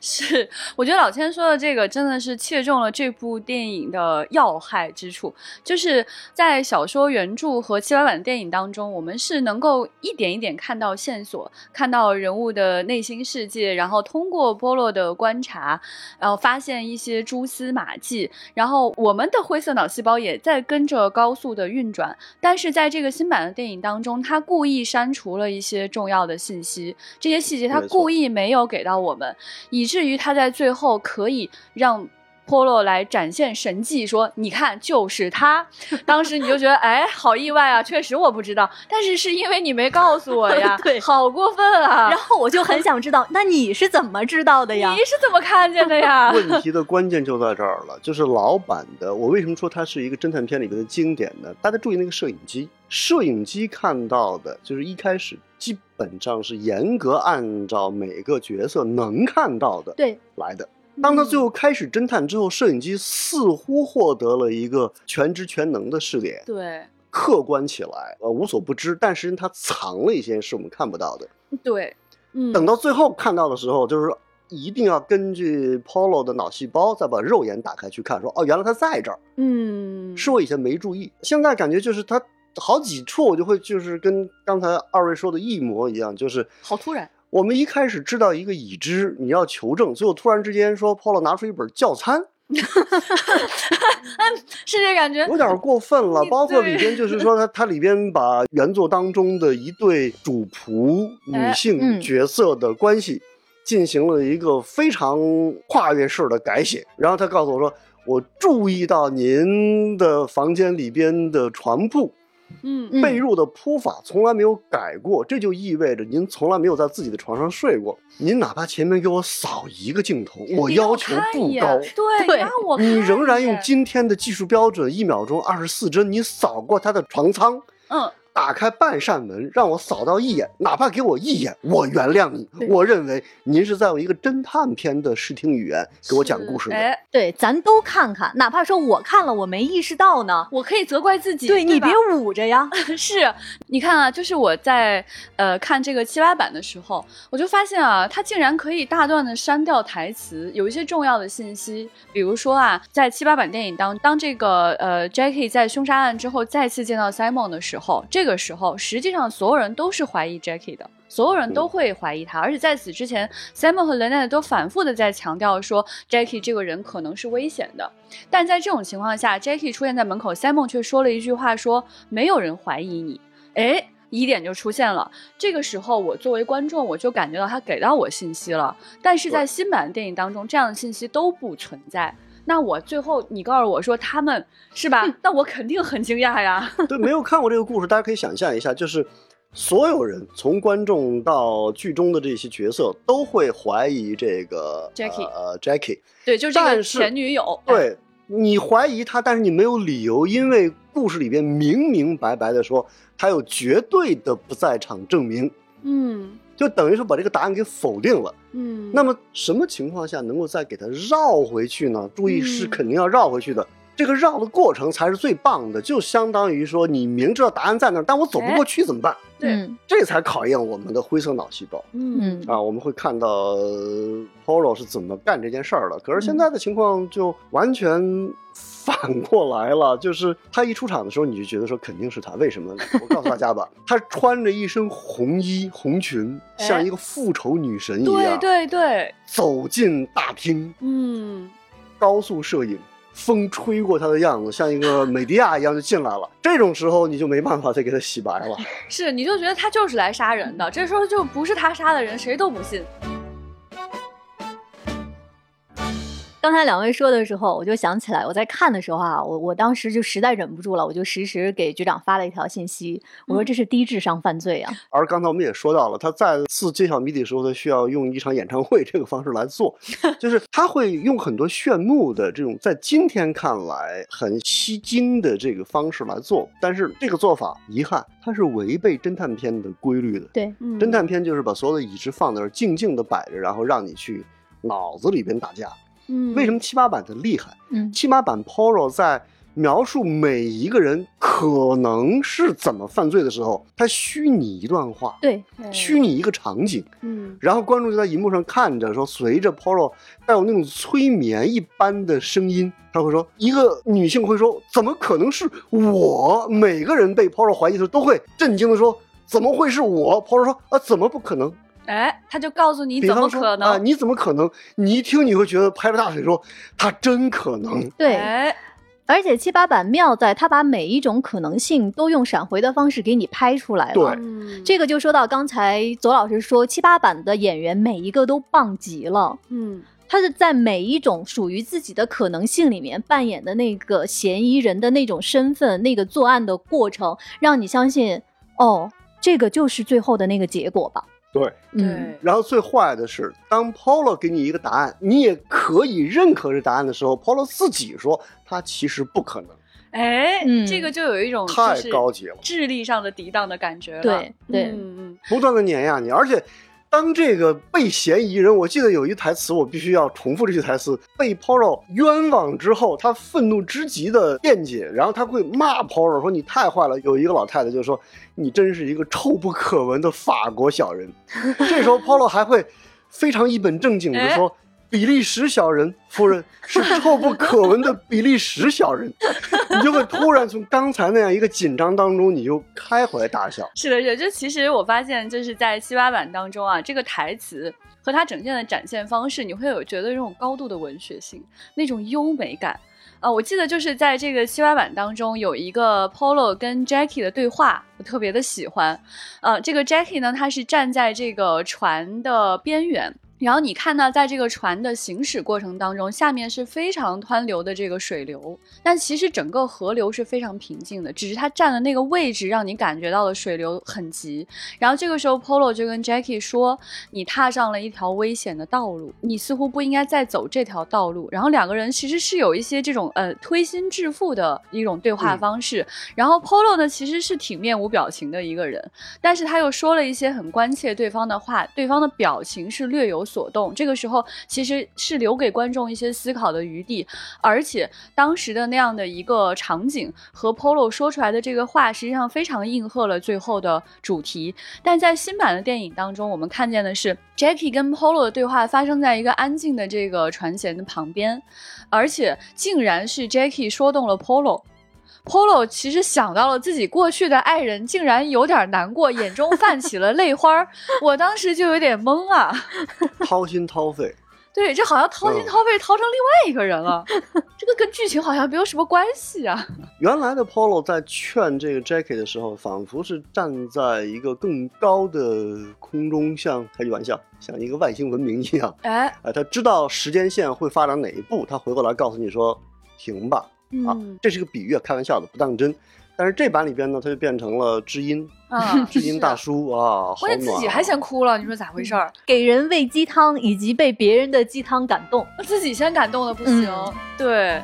S1: 是，我觉得老千说的这个真的是切中了这部电影的要害之处，就是在小说原著和七八版电影当中，我们是能够一点一点看到线索，看到人物的内心世界，然后通过波洛的观察，然后发现一些蛛丝马迹，然后我们的灰色脑细胞也在跟着高速的运转，但是在这个新版的电影当中，他故意删除了一些重要的信息，这些细节他故意没有给到我们。以至于他在最后可以让波洛来展现神迹，说：“你看，就是他。”当时你就觉得，哎，好意外啊！确实我不知道，但是是因为你没告诉我呀，
S2: 对
S1: 好过分啊！
S2: 然后我就很想知道，那你是怎么知道的呀
S1: 你？是怎么看见的呀？
S3: 问题的关键就在这儿了，就是老版的。我为什么说它是一个侦探片里边的经典呢？大家注意那个摄影机，摄影机看到的就是一开始基本上是严格按照每个角色能看到的
S2: 对，
S3: 来的。当他最后开始侦探之后，摄影机似乎获得了一个全知全能的视点，
S1: 对。
S3: 客观起来，呃，无所不知，但实际上他藏了一些是我们看不到的。
S1: 对，嗯，
S3: 等到最后看到的时候，就是一定要根据 Polo 的脑细胞再把肉眼打开去看，说哦，原来他在这儿，
S1: 嗯，
S3: 是我以前没注意，现在感觉就是他好几处我就会就是跟刚才二位说的一模一样，就是
S1: 好突然。
S3: 我们一开始知道一个已知，你要求证，最后突然之间说 Polo 拿出一本教参，
S1: 是这感觉，
S3: 有点过分了。包括里边就是说他他里边把原作当中的一对主仆
S1: 哎
S3: 女性
S2: 嗯
S3: 角色的关系进行了一个非常跨越式的改写，然后他告诉我说。我注意到您的房间里边的床铺
S1: 嗯。
S2: 嗯
S3: 被褥的铺法从来没有改过，这就意味着您从来没有在自己的床上睡过。您哪怕前面给我扫一个镜头，我要求不高，
S1: 对，
S2: 对
S1: 你让我
S3: 你仍然用今天的技术标准，一秒钟二十四帧，你扫过他的床舱，
S1: 嗯，
S3: 打开半扇门，让我扫到一眼，哪怕给我一眼，我原谅你。我认为您是在用一个侦探片的视听语言给我讲故事的。
S1: 哎，
S2: 对，咱都看看，哪怕说我看了我没意识到呢，
S1: 我可以责怪自己，
S2: 对你别捂着呀。
S1: 是，你看啊，就是我在呃看这个七八版的时候，我就发现啊，它竟然可以大段的删掉台词，有一些重要的信息，比如说啊，在七八版电影当当这个呃 Jackie 在凶杀案之后再次见到 Simon 的时候，这个时候实际上所有人都是怀疑 Jackie 的。所有人都会怀疑他，而且在此之前，Simon 和 Lynette 都反复的在强调说，Jackie 这个人可能是危险的。但在这种情况下，Jackie 出现在门口，Simon 却说了一句话说，没有人怀疑你。哎，疑点就出现了。这个时候，我作为观众，我就感觉到他给到我信息了。但是在新版的电影当中，这样的信息都不存在。那我最后你告诉我说他们是吧？那我肯定很惊讶呀。
S3: 对，没有看过这个故事，大家可以想象一下，就是所有人从观众到剧中的这些角色都会怀疑这个
S1: Jackie
S3: 呃 Jackie。
S1: 对，就是这个前女友。
S3: 对你怀疑他，但是你没有理由，因为故事里边明明白白的说他有绝对的不在场证明，
S1: 嗯
S3: 就等于说把这个答案给否定了。
S1: 嗯，
S3: 那么什么情况下能够再给它绕回去呢？注意是
S1: 嗯
S3: 肯定要绕回去的。这个绕的过程才是最棒的，就相当于说你明知道答案在那儿，但我走不过去怎么办？
S1: 对
S2: 嗯
S3: 这才考验我们的灰色脑细胞
S1: 嗯
S2: 嗯
S3: 啊！我们会看到呃 Polo 是怎么干这件事儿的。可是现在的情况就完全反过来了，就是他一出场的时候，你就觉得说肯定是他。为什么？我告诉大家吧，他穿着一身红衣红裙，
S1: 哎
S3: 像一个复仇女神一样
S1: 对
S3: 样，
S1: 对对，
S3: 走进大厅，
S1: 嗯
S3: 高速摄影，风吹过他的样子，像一个美迪亚一样就进来了。这种时候你就没办法再给他洗白了。
S1: 是，你就觉得他就是来杀人的，这时候就不是他杀的人，谁都不信。
S2: 刚才两位说的时候，我就想起来，我在看的时候啊，我我当时就实在忍不住了，我就实时给局长发了一条信息，我说
S1: 嗯
S2: 这是低智商犯罪啊！
S3: 而刚才我们也说到了，他再次揭晓谜底的时候，他需要用一场演唱会这个方式来做，就是他会用很多炫目的这种在今天看来很吸睛的这个方式来做，但是这个做法遗憾，它是违背侦探片的规律的。
S2: 对，
S1: 嗯
S3: 侦探片就是把所有的已知放那儿，静静的摆着，然后让你去脑子里边打架。
S1: 嗯
S3: 为什么七八版的厉害？
S2: 嗯
S3: 七八版 Poro 在描述每一个人可能是怎么犯罪的时候，他虚拟一段话，
S2: 对，
S3: 虚拟一个场景，
S1: 嗯
S3: 然后观众就在荧幕上看着，说随着 Poro 带有那种催眠一般的声音，他会说，一个女性会说，怎么可能是我？每个人被 Poro 怀疑的时候，都会震惊的说，怎么会是我？Poro 说，啊，怎么不可能？
S1: 哎，他就告诉你怎么可能？
S3: 啊，你怎么可能？你一听你会觉得拍着大腿说，他真可能。
S2: 对，
S1: 哎，
S2: 而且七八版妙在他把每一种可能性都用闪回的方式给你拍出来了。
S3: 对
S1: 嗯
S2: 这个就说到刚才左老师说，七八版的演员每一个都棒极了。
S1: 嗯
S2: 他是在每一种属于自己的可能性里面扮演的那个嫌疑人的那种身份，那个作案的过程，让你相信，哦，这个就是最后的那个结果吧。
S3: 对，
S2: 嗯，
S3: 然后最坏的是，当 Polo 给你一个答案，你也可以认可这答案的时候，Polo 自己说他其实不可能，
S1: 哎，
S2: 嗯
S1: 这个就有一种
S3: 太高级了，
S1: 智力上的抵挡的感觉了。
S2: 对对。
S1: 嗯嗯
S3: 不断的碾压你，而且。当这个被嫌疑人，我记得有一台词，我必须要重复这句台词。被 Poro 冤枉之后，他愤怒之极的辩解，然后他会骂 Poro 说：“你太坏了。”有一个老太太就说：“你真是一个臭不可闻的法国小人。”这时候 Polo 还会非常一本正经的说。比利时小人夫人 是臭不可闻的比利时小人，你就会突然从刚才那样一个紧张当中，你就开怀大笑。
S1: 是的，是的，就其实我发现，就是在西八版当中啊，这个台词和它整件的展现方式，你会有觉得这种高度的文学性，那种优美感。啊，我记得就是在这个西八版当中有一个 Polo 跟 Jackie 的对话，我特别的喜欢。呃，这个 Jackie 呢，他是站在这个船的边缘。然后你看到，在这个船的行驶过程当中，下面是非常湍流的这个水流，但其实整个河流是非常平静的，只是它站的那个位置让你感觉到了水流很急。然后这个时候，Polo 就跟 Jackie 说：“你踏上了一条危险的道路，你似乎不应该再走这条道路。”然后两个人其实是有一些这种呃推心置腹的一种对话方式。然后 Polo 呢，其实是挺面无表情的一个人，但是他又说了一些很关切对方的话，对方的表情是略有。所动，这个时候其实是留给观众一些思考的余地，而且当时的那样的一个场景和 Polo 说出来的这个话，实际上非常应和了最后的主题。但在新版的电影当中，我们看见的是 Jackie 跟 Polo 的对话发生在一个安静的这个船舷的旁边，而且竟然是 Jackie 说动了 Polo。Polo 其实想到了自己过去的爱人，竟然有点难过，眼中泛起了泪花儿。我当时就有点懵啊，
S3: 掏心掏肺。
S1: 对，这好像掏心掏肺掏成另外一个人了，这个跟剧情好像没有什么关系啊。
S3: 原来的 Polo 在劝这个 Jackie 的时候，仿佛是站在一个更高的空中，像开句玩笑，像一个外星文明一样。
S1: 哎，
S3: 哎，他知道时间线会发展哪一步，他回过来告诉你说：“停吧。”啊，这是个比喻，开玩笑的，不当真。但是这版里边呢，他就变成了知音啊，知音大叔啊，好暖。
S1: 自己还先哭了，你说咋回事儿？
S2: 给人喂鸡汤，以及被别人的鸡汤感动，
S1: 自己先感动的不行。对。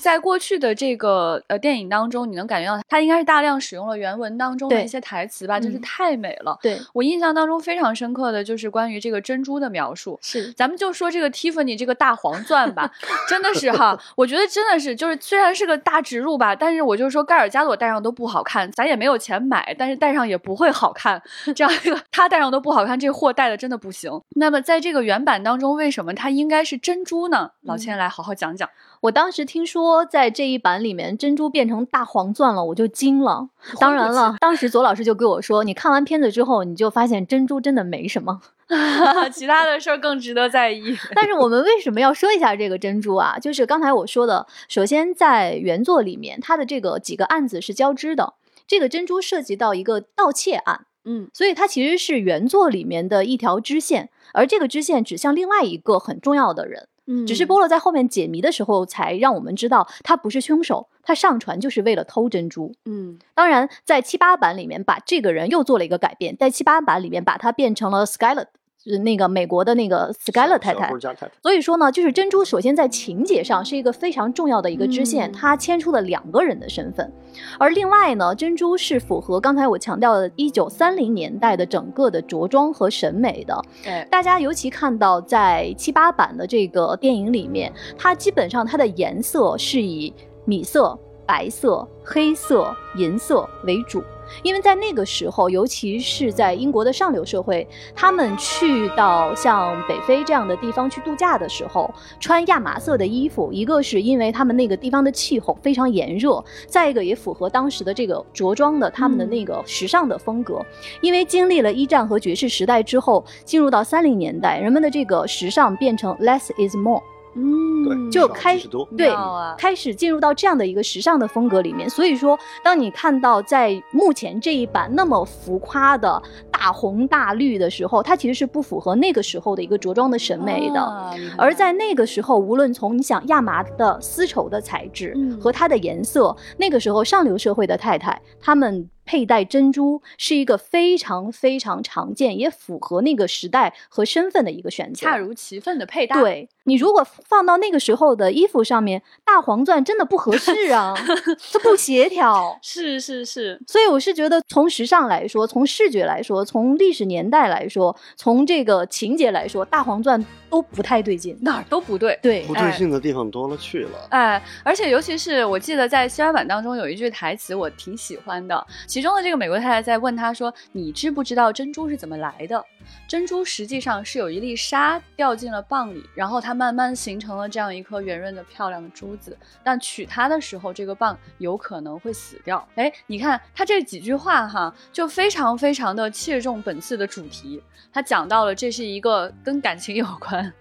S1: 在过去的这个呃电影当中，你能感觉到它应该是大量使用了原文当中的一些台词吧，真是太美了。
S2: 对
S1: 我印象当中非常深刻的就是关于这个珍珠的描述。
S2: 是，
S1: 咱们就说这个 Tiffany 这个大黄钻吧，真的是哈，我觉得真的是就是虽然是个大植入吧，但是我就说盖尔加朵戴上都不好看，咱也没有钱买，但是戴上也不会好看。这样一个他戴上都不好看，这货戴的真的不行。那么在这个原版当中，为什么它应该是珍珠呢？老千来好好讲讲。
S2: 我当时听说在这一版里面珍珠变成大黄钻了，我就惊了。当然了，当时左老师就跟我说，你看完片子之后，你就发现珍珠真的没什么
S1: 其他的事儿更值得在意。
S2: 但是我们为什么要说一下这个珍珠啊？就是刚才我说的，首先在原作里面，它的这个几个案子是交织的，这个珍珠涉及到一个盗窃案，
S1: 嗯，
S2: 所以它其实是原作里面的一条支线，而这个支线指向另外一个很重要的人。只是波洛在后面解谜的时候，才让我们知道他不是凶手，他上船就是为了偷珍珠。
S1: 嗯，
S2: 当然，在七八版里面把这个人又做了一个改变，在七八版里面把他变成了 Skyler。是那个美国的那个 Skyler 太太，所以说呢，就是珍珠首先在情节上是一个非常重要的一个支线，它牵出了两个人的身份，而另外呢，珍珠是符合刚才我强调的1930年代的整个的着装和审美的。
S1: 对，
S2: 大家尤其看到在七八版的这个电影里面，它基本上它的颜色是以米色、白色、黑色、银色为主。因为在那个时候，尤其是在英国的上流社会，他们去到像北非这样的地方去度假的时候，穿亚麻色的衣服，一个是因为他们那个地方的气候非常炎热，再一个也符合当时的这个着装的他们的那个时尚的风格。因为经历了一战和爵士时代之后，进入到三零年代，人们的这个时尚变成 less is more。
S1: 嗯，
S2: 就开对
S1: 啊，
S2: 开始进入到这样的一个时尚的风格里面。所以说，当你看到在目前这一版那么浮夸的大红大绿的时候，它其实是不符合那个时候的一个着装的审美的。而在那个时候，无论从你想亚麻的丝绸的材质和它的颜色，那个时候上流社会的太太她们。佩戴珍珠是一个非常非常常见，也符合那个时代和身份的一个选择，
S1: 恰如其分的佩戴。
S2: 对你如果放到那个时候的衣服上面，大黄钻真的不合适啊，它不协调。
S1: 是是是，
S2: 所以我是觉得，从时尚来说，从视觉来说，从历史年代来说，从这个情节来说，大黄钻都不太对劲，
S1: 哪儿都不对。
S2: 对，
S3: 不对劲的地方多了去了。
S1: 哎，而且尤其是我记得在西安版当中有一句台词，我挺喜欢的。其其中的这个美国太太在问他说：“你知不知道珍珠是怎么来的？珍珠实际上是有一粒沙掉进了蚌里，然后它慢慢形成了这样一颗圆润的漂亮的珠子。但取它的时候，这个蚌有可能会死掉。哎，你看他这几句话哈，就非常非常的切中本次的主题。他讲到了这是一个跟感情有关、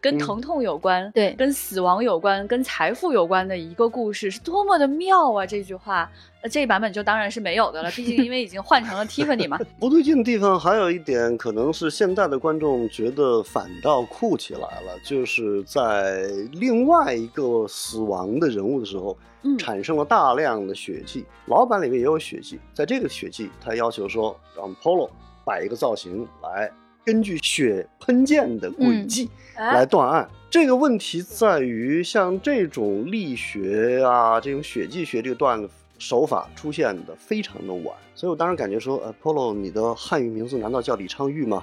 S1: 跟
S3: 嗯
S1: 疼痛有关、
S2: 对
S1: 跟死亡有关、跟财富有关的一个故事，是多么的妙啊！这句话，呃，这一版本就当然是没有的了，毕竟因为已经换成了 Tiffany 嘛。
S3: 不对劲的地方还有一点，可能是现在的观众觉得反倒酷起来了，就是在另外一个死亡的人物的时候，
S1: 嗯
S3: 产生了大量的血迹。老版里面也有血迹，在这个血迹，他要求说让 Polo 摆一个造型来，根据血喷溅的轨迹来
S1: 哎，
S3: 断案。这个问题在于，像这种力学啊，这种血迹学这个断案手法出现的非常的晚，所以我当时感觉说，呃，Polo，你的汉语名字难道叫李昌钰吗？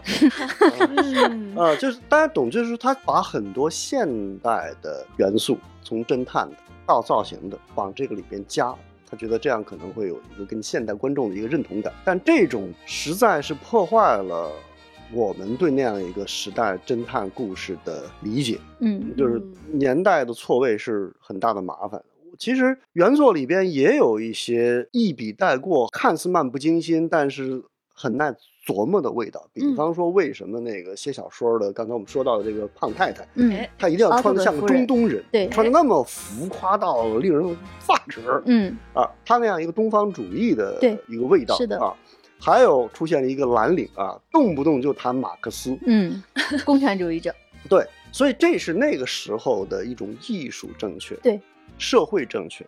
S1: 嗯
S3: 呃，就是大家懂，就是他把很多现代的元素，从侦探的到造型的，往这个里边加。他觉得这样可能会有一个跟现代观众的一个认同感，但这种实在是破坏了我们对那样一个时代侦探故事的理解。
S2: 嗯
S3: 就是年代的错位是很大的麻烦。其实原作里边也有一些一笔带过，看似漫不经心，但是很耐琢磨的味道。比
S1: 嗯
S3: 方说，为什么那个写小说的，刚才我们说到的这个胖太太，
S2: 嗯
S1: 哎
S3: 她一定要穿得像个中东人，
S2: 对
S3: 穿得那么浮夸到令人发指
S2: 嗯
S3: 啊，她那样一个东方主义的一个味道
S2: 是的
S3: 啊。还有出现了一个蓝领啊，动不动就谈马克思，
S2: 嗯，共产主义者，
S3: 对，所以这是那个时候的一种艺术正确，
S2: 对，
S3: 社会正确。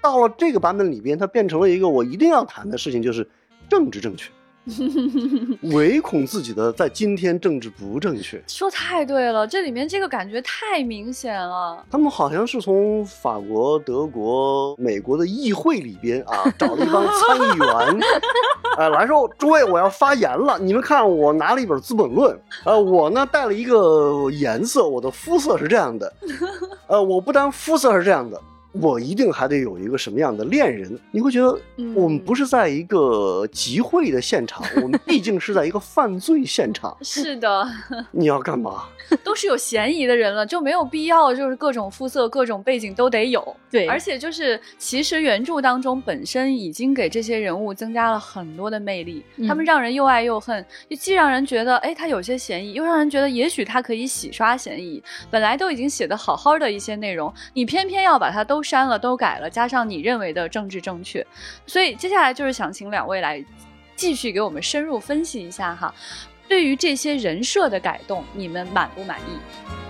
S3: 到了这个版本里边，它变成了一个我一定要谈的事情，就是政治正确，唯恐自己的在今天政治不正确。
S1: 说太对了，这里面这个感觉太明显了。
S3: 他们好像是从法国、德国、美国的议会里边啊，找了一帮参议员，呃，来说，诸位，我要发言了。你们看，我拿了一本《资本论》，呃，我呢带了一个颜色，我的肤色是这样的，呃，我不单肤色是这样的，我一定还得有一个什么样的恋人。你会觉得，
S1: 嗯
S3: 我们不是在一个集会的现场，我们毕竟是在一个犯罪现场。
S1: 是的，
S3: 你要干嘛？
S1: 都是有嫌疑的人了，就没有必要就是各种肤色、各种背景都得有。
S2: 对
S1: 而且就是其实原著当中本身已经给这些人物增加了很多的魅力，
S2: 嗯
S1: 他们让人又爱又恨，就既让人觉得哎他有些嫌疑，又让人觉得也许他可以洗刷嫌疑。本来都已经写的好好的一些内容，你偏偏要把它都删了、都改了，加上你认为的政治正确，所以接下来就是想请两位来继续给我们深入分析一下哈。对于这些人设的改动，你们满不满意？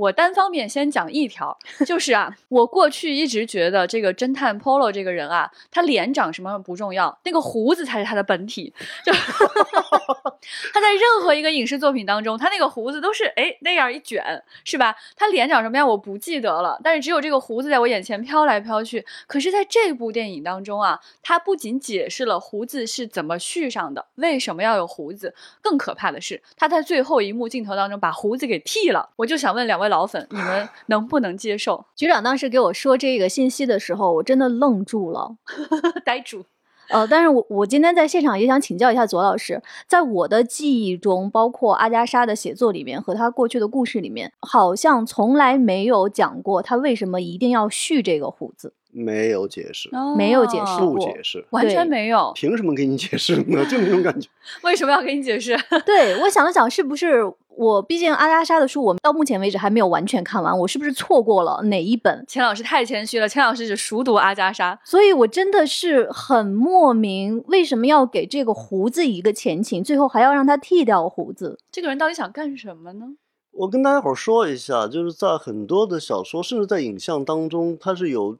S1: 我单方面先讲一条，就是啊，我过去一直觉得这个侦探 Polo 这个人啊，他脸长什么不重要，那个胡子才是他的本体。就 他在任何一个影视作品当中，他那个胡子都是哎那样一卷，是吧？他脸长什么样我不记得了，但是只有这个胡子在我眼前飘来飘去。可是在这部电影当中啊，他不仅解释了胡子是怎么续上的，为什么要有胡子，更可怕的是，他在最后一幕镜头当中把胡子给剃了。我就想问两位老粉，你们 能不能接受？
S2: 局长当时给我说这个信息的时候，我真的愣住了。
S1: 呆住。
S2: 呃，但是我我今天在现场也想请教一下左老师，在我的记忆中，包括阿加莎的写作里面和他过去的故事里面，好像从来没有讲过他为什么一定要续这个胡子。
S3: 没有解释，
S2: 没有解释
S1: 哦
S3: 不解释，
S1: 完全没有。
S3: 凭什么给你解释呢？就那种感觉。
S1: 为什么要给你解释？
S2: 对我想了想，是不是我毕竟阿加莎的书，我到目前为止还没有完全看完，我是不是错过了哪一本？
S1: 钱老师太谦虚了，钱老师只熟读阿加莎。
S2: 所以我真的是很莫名，为什么要给这个胡子一个前情，最后还要让他剃掉胡子？
S1: 这个人到底想干什么呢？
S3: 我跟大家伙儿说一下，就是在很多的小说，甚至在影像当中，它是有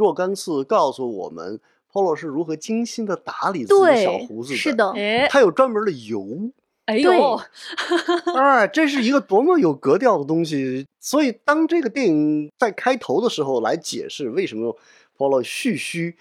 S3: 若干次告诉我们 Polo 是如何精心的打理自己的小胡子的。
S2: 是的，
S1: 哎，
S3: 他有专门的油，
S1: 哎呦，
S3: 哎，这是一个多么有格调的东西。所以，当这个电影在开头的时候来解释为什么 Polo 蓄须，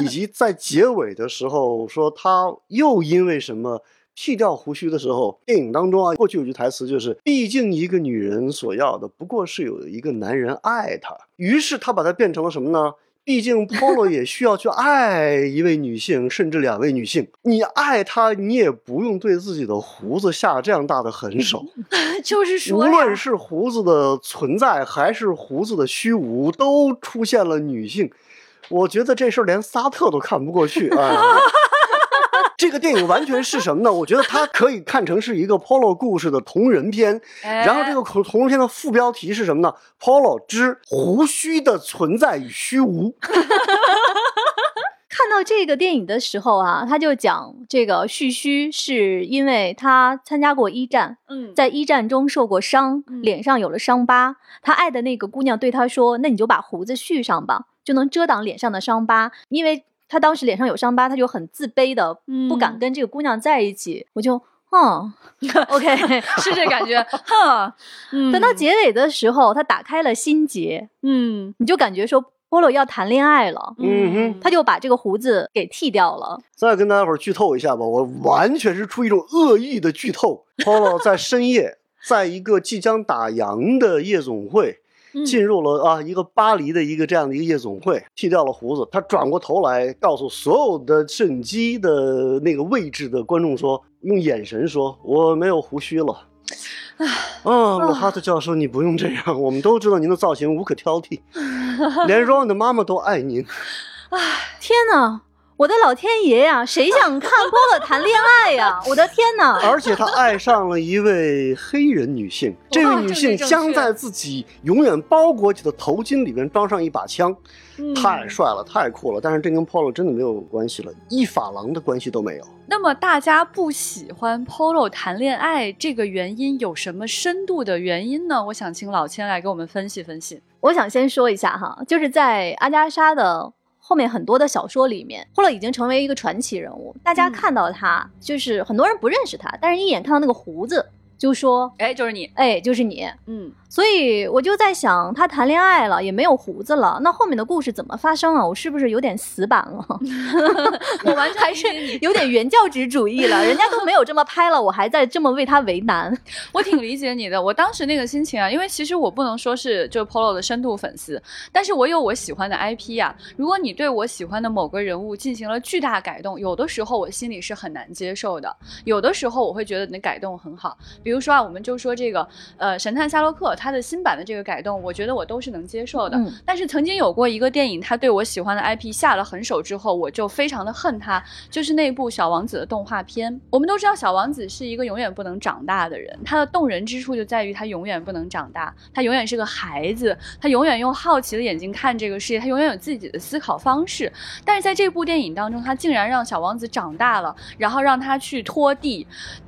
S3: 以及 在结尾的时候说他又因为什么剃掉胡须的时候，电影当中啊，过去有句台词就是：“毕竟一个女人所要的不过是有一个男人爱她。”于是他把它变成了什么呢？毕竟 Polo 也需要去爱一位女性，甚至两位女性。你爱她，你也不用对自己的胡子下这样大的狠手。
S1: 就是说，
S3: 无论是胡子的存在，还是胡子的虚无，都出现了女性。我觉得这事儿连萨特都看不过去啊。这个电影完全是什么呢？我觉得它可以看成是一个 Polo 故事的同人片。
S1: 哎
S3: 然后这个同同人片的副标题是什么呢？Polo 之胡须的存在与虚无。
S2: 看到这个电影的时候啊，他就讲这个旭须是因为他参加过一战，
S1: 嗯，
S2: 在一战中受过伤，
S1: 嗯
S2: 脸上有了伤疤。他爱的那个姑娘对他说：“那你就把胡子蓄上吧，就能遮挡脸上的伤疤。”因为他当时脸上有伤疤，他就很自卑的不敢
S1: 嗯
S2: 跟这个姑娘在一起。我就，嗯，OK。
S1: 是这感觉，哼，嗯
S2: 等到结尾的时候，他打开了心结，
S1: 嗯
S2: 你就感觉说 Polo 要谈恋爱了，
S3: 嗯哼
S2: 他就把这个胡子给剃掉了。
S3: 再跟大家伙儿剧透一下吧，我完全是出于一种恶意的剧透。Polo 在深夜，在一个即将打烊的夜总会，
S1: 嗯
S3: 进入了啊一个巴黎的一个这样的一个夜总会，剃掉了胡子。他转过头来，告诉所有的摄影机的那个位置的观众说，用眼神说：“我没有胡须了。”啊，鲁哈特教授，你不用这样，我们都知道您的造型无可挑剔，连 Ron 的妈妈都爱您。
S2: 天哪！我的老天爷呀，谁想看 Polo 谈恋爱呀？我的天哪！
S3: 而且他爱上了一位黑人女性，这位女性将在自己永远包裹起的头巾里面装上一把枪，
S1: 嗯
S3: 太帅了，太酷了。但是这跟 Polo 真的没有关系了，一法郎的关系都没有。
S1: 那么大家不喜欢 Polo 谈恋爱这个原因有什么深度的原因呢？我想请老千来给我们分析分析。
S2: 我想先说一下哈，就是在阿加莎的后面很多的小说里面，Polo 已经成为一个传奇人物。大家
S1: 嗯
S2: 看到他，就是很多人不认识他，但是一眼看到那个胡子，就说
S1: 哎，就是你，：“
S2: 哎，就是你。”
S1: 嗯，
S2: 所以我就在想，他谈恋爱了，也没有胡子了，那后面的故事怎么发生啊？我是不是有点死板了？
S1: 我完全
S2: 还是有点原教旨主义了？人家都没有这么拍了，我还在这么为他为难。
S1: 我挺理解你的。我当时那个心情啊，因为其实我不能说是就是 Polo 的深度粉丝，但是我有我喜欢的 IP 呀、如果你对我喜欢的某个人物进行了巨大改动，有的时候我心里是很难接受的，有的时候我会觉得你的改动很好。比如说啊，我们就说这个呃神探夏洛克他的新版的这个改动，我觉得我都是能接受的。
S2: 嗯
S1: 但是曾经有过一个电影，他对我喜欢的 IP 下了狠手之后，我就非常的恨他，就是那部小王子的动画片。我们都知道小王子是一个永远不能长大的人，他的动人之处就在于他永远不能长大，他永远是个孩子，他永远用好奇的眼睛看这个世界，他永远有自己的思考方式。但是在这部电影当中，他竟然让小王子长大了，然后让他去拖地。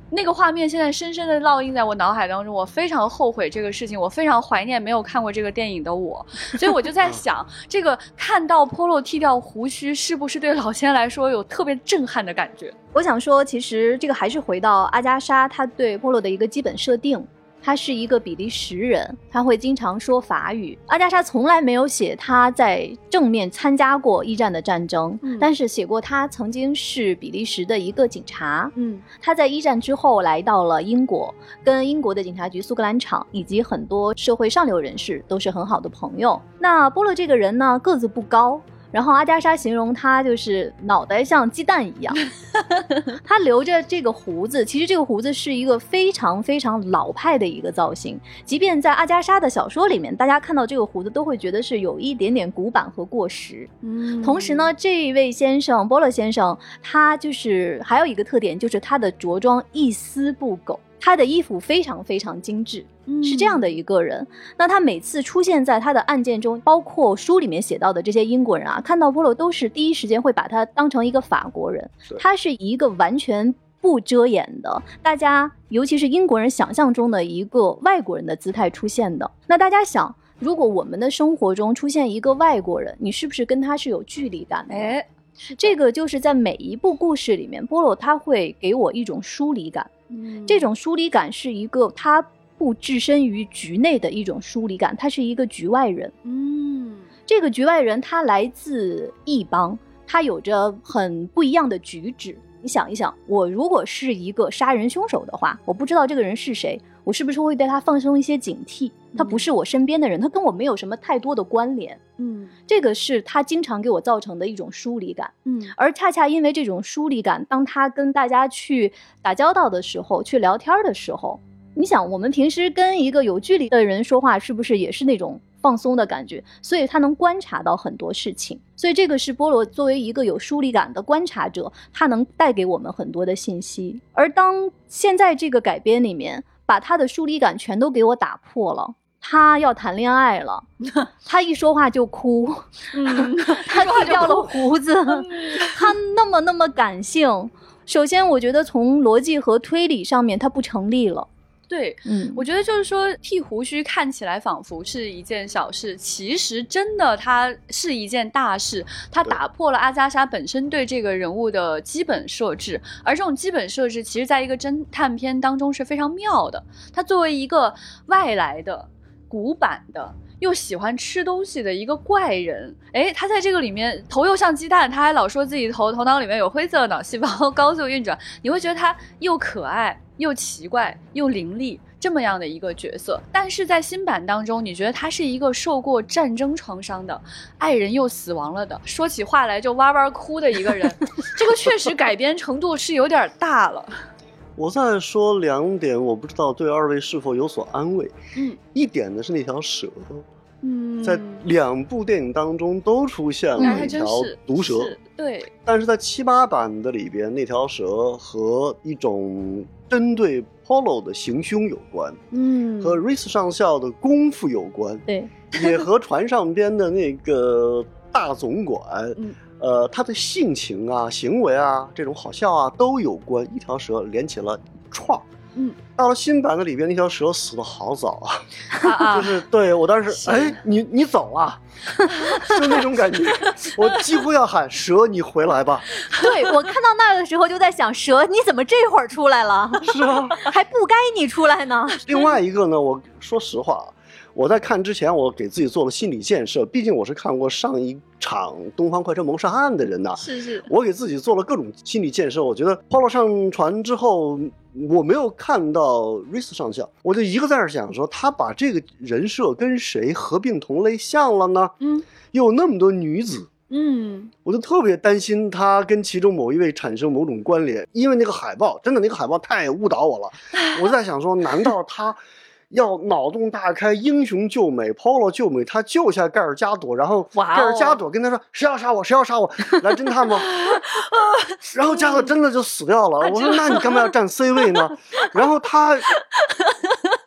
S1: 那个画面现在深深的烙印在我脑海当中，我非常后悔这个事情，我非常怀念没有看过这个电影的我，所以我就在想，这个看到 Polo 剃掉胡须，是不是对老千来说有特别震撼的感觉？
S2: 我想说，其实这个还是回到阿加莎她对 Polo 的一个基本设定。他是一个比利时人，他会经常说法语。阿加莎从来没有写他在正面参加过一战的战争，
S1: 嗯
S2: 但是写过他曾经是比利时的一个警察。
S1: 嗯
S2: 他在一战之后来到了英国，跟英国的警察局苏格兰场以及很多社会上流人士都是很好的朋友。那波洛这个人呢，个子不高。然后阿加莎形容他就是脑袋像鸡蛋一样，他留着这个胡子，其实这个胡子是一个非常非常老派的一个造型，即便在阿加莎的小说里面，大家看到这个胡子都会觉得是有一点点古板和过时。
S1: 嗯。
S2: 同时呢，这一位先生波勒先生，他就是还有一个特点，就是他的着装一丝不苟，他的衣服非常非常精致，是这样的一个人。那他每次出现在他的案件中，包括书里面写到的这些英国人啊，看到波洛都是第一时间会把他当成一个法国人，他是一个完全。不遮掩的，大家尤其是英国人想象中的一个外国人的姿态出现的。那大家想，如果我们的生活中出现一个外国人，你是不是跟他是有距离感的？
S1: 哎，
S2: 这个就是在每一部故事里面，波洛他会给我一种疏离感。
S1: 嗯
S2: 这种疏离感是一个他不置身于局内的一种疏离感，他是一个局外人。
S1: 嗯
S2: 这个局外人他来自异邦，他有着很不一样的举止。你想一想，我如果是一个杀人凶手的话，我不知道这个人是谁，我是不是会对他放松一些警惕？他不是我身边的人，他跟我没有什么太多的关联。
S1: 嗯
S2: 这个是他经常给我造成的一种疏离感。
S1: 嗯
S2: 而恰恰因为这种疏离感，当他跟大家去打交道的时候，去聊天的时候，你想，我们平时跟一个有距离的人说话，是不是也是那种放松的感觉？所以他能观察到很多事情。所以这个是菠萝作为一个有疏离感的观察者，他能带给我们很多的信息。而当现在这个改编里面，把他的疏离感全都给我打破了。他要谈恋爱了，他一说话就哭，
S1: 嗯，
S2: 他剃掉了胡子，他那么那么感性。首先，我觉得从逻辑和推理上面，它不成立了。
S1: 对，
S2: 嗯，
S1: 我觉得就是说，剃胡须看起来仿佛是一件小事，其实真的它是一件大事。它打破了阿加莎本身对这个人物的基本设置，而这种基本设置，其实在一个侦探片当中是非常妙的。他作为一个外来的、古板的。又喜欢吃东西的一个怪人，哎，他在这个里面头又像鸡蛋，他还老说自己头头脑里面有灰色的脑细胞 高速运转，你会觉得他又可爱又奇怪又凌厉这么样的一个角色。但是在新版当中，你觉得他是一个受过战争创伤的，爱人又死亡了的，说起话来就哇哇哭的一个人，这个确实改编程度是有点大了。
S3: 我再说两点，我不知道对二位是否有所安慰。
S1: 嗯
S3: 一点呢是那条蛇，
S1: 嗯，
S3: 在两部电影当中都出现了一条毒蛇，
S1: 是对，
S3: 但是在七八版的里边，那条蛇和一种针对 Polo 的行凶有关，
S1: 嗯
S3: 和 Rice 上校的功夫有关，
S2: 对，
S3: 也和船上边的那个大总管，
S1: 嗯
S3: 呃，他的性情啊、行为啊、这种好笑啊都有关。一条蛇连起了一串儿。
S1: 嗯，
S3: 到了新版的里边，那条蛇死的好早啊，就是对我当时，哎，你你走啊，就那种感觉，我几乎要喊蛇，你回来吧。
S2: 对我看到那儿的时候就在想，蛇你怎么这会儿出来了？
S3: 是吗，
S2: 还不该你出来呢。
S3: 另外一个呢，我说实话，我在看之前，我给自己做了心理建设，毕竟我是看过上一场《东方快车谋杀案》的人呐、
S1: 是是，
S3: 我给自己做了各种心理建设。我觉得 Polo 上船之后，我没有看到 Reese 上校，我就一个在那儿想说，他把这个人设跟谁合并同类项了呢？
S1: 嗯
S3: 又有那么多女子。
S1: 嗯
S3: 我就特别担心他跟其中某一位产生某种关联，因为那个海报真的那个海报太误导我了。我在想说，难道他要脑洞大开，英雄救美，Polo 救美，他救下盖尔加朵，然后盖尔加朵跟他说谁要杀我，谁要杀我，来侦探吗？然后加朵真的就死掉了。我说那你干嘛要站 C 位呢？然后他。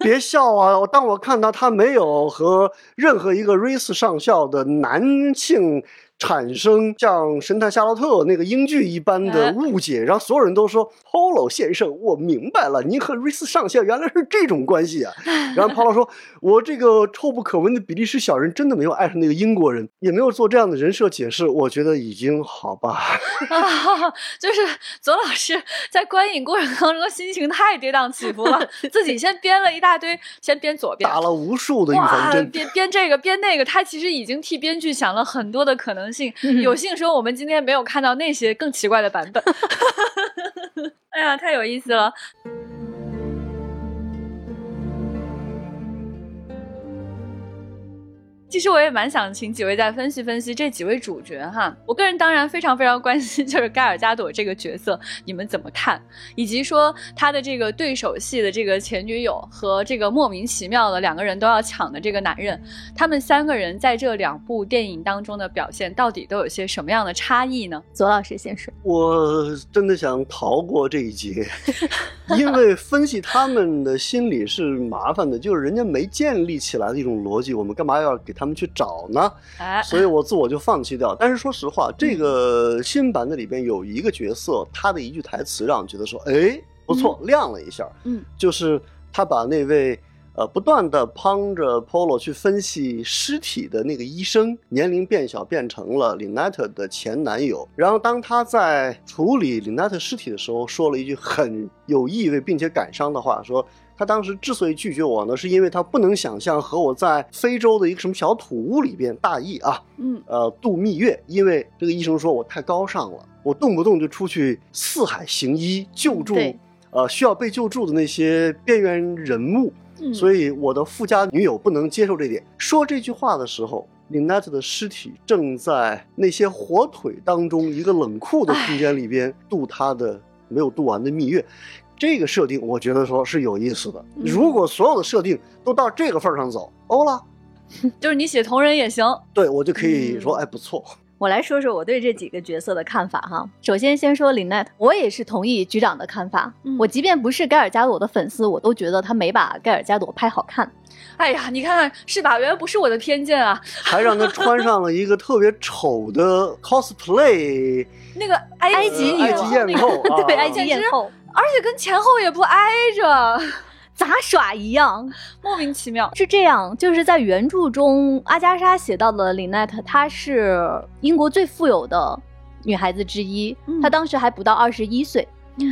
S3: 别笑啊！我当我看到他没有和任何一个 Reese 上校的男性产生像神探夏洛特那个英剧一般的误解，然后所有人都说 Polo 先生，我明白了，您和 Reese 上校原来是这种关系啊。然后 Polo 说，我这个臭不可闻的比利时小人真的没有爱上那个英国人，也没有做这样的人设解释，我觉得已经好吧。
S1: 啊，就是左老师在观影过程当中心情太跌宕起伏了，自己先编了一大堆，先编左边，
S3: 打了无数的预防，针，
S1: 编编这个编那个，他其实已经替编剧想了很多的可能性。
S2: 嗯
S1: 有幸说我们今天没有看到那些更奇怪的版本。哎呀，太有意思了。其实我也蛮想请几位再分析分析这几位主角哈。我个人当然非常非常关心 就是盖尔加朵这个角色，你们怎么看？以及说他的这个对手戏的这个前女友和这个莫名其妙的两个人都要抢的这个男人，他们三个人在这两部电影当中的表现到底都有些什么样的差异呢？
S2: 左老师先说。
S3: 我真的想逃过这一劫，因为分析他们的心理是麻烦的，就是人家没建立起来的一种逻辑，我们干嘛要给他们去找呢？
S1: 哎，
S3: 所以我自我就放弃掉。但是说实话，这个新版的里边有一个角色，他的一句台词让我觉得说，哎，不错，亮了一下。
S1: 嗯，
S3: 就是他把那位。呃，不断的帮着 Polo 去分析尸体的那个医生，年龄变小变成了 Linette 的前男友。然后当他在处理 Linette 尸体的时候，说了一句很有意味并且感伤的话，说他当时之所以拒绝我呢，是因为他不能想象和我在非洲的一个什么小土屋里边，大意啊，
S1: 嗯
S3: 呃，度蜜月，因为这个医生说我太高尚了，我动不动就出去四海行医，救助呃需要被救助的那些边缘人物。
S1: 嗯
S3: 所以我的富家女友不能接受这点。说这句话的时候，林奈特的尸体正在那些火腿当中一个冷酷的空间里边度他的没有度完的蜜月。这个设定我觉得说是有意思的。
S1: 嗯
S3: 如果所有的设定都到这个份儿上走，欧了，
S1: 就是你写同人也行。
S3: 对我就可以说，
S1: 嗯
S3: 哎，不错。
S2: 我来说说我对这几个角色的看法哈。首先，先说林奈特，我也是同意局长的看法。
S1: 嗯
S2: 我即便不是盖尔加朵的粉丝，我都觉得他没把盖尔加朵拍好看。
S1: 哎呀，你看看是吧？原来不是我的偏见啊。
S3: 还让他穿上了一个特别丑的 cosplay，
S1: 那个埃
S2: 埃
S1: 及
S2: 及
S3: 埃及艳后，啊
S2: 对，埃及艳后
S1: 而且跟前后也不挨着，
S2: 杂耍一样。
S1: 莫名其妙。
S2: 是这样，就是在原著中，阿加莎写到了林奈特，她是英国最富有的女孩子之一，
S1: 嗯
S2: 她当时还不到二十一岁。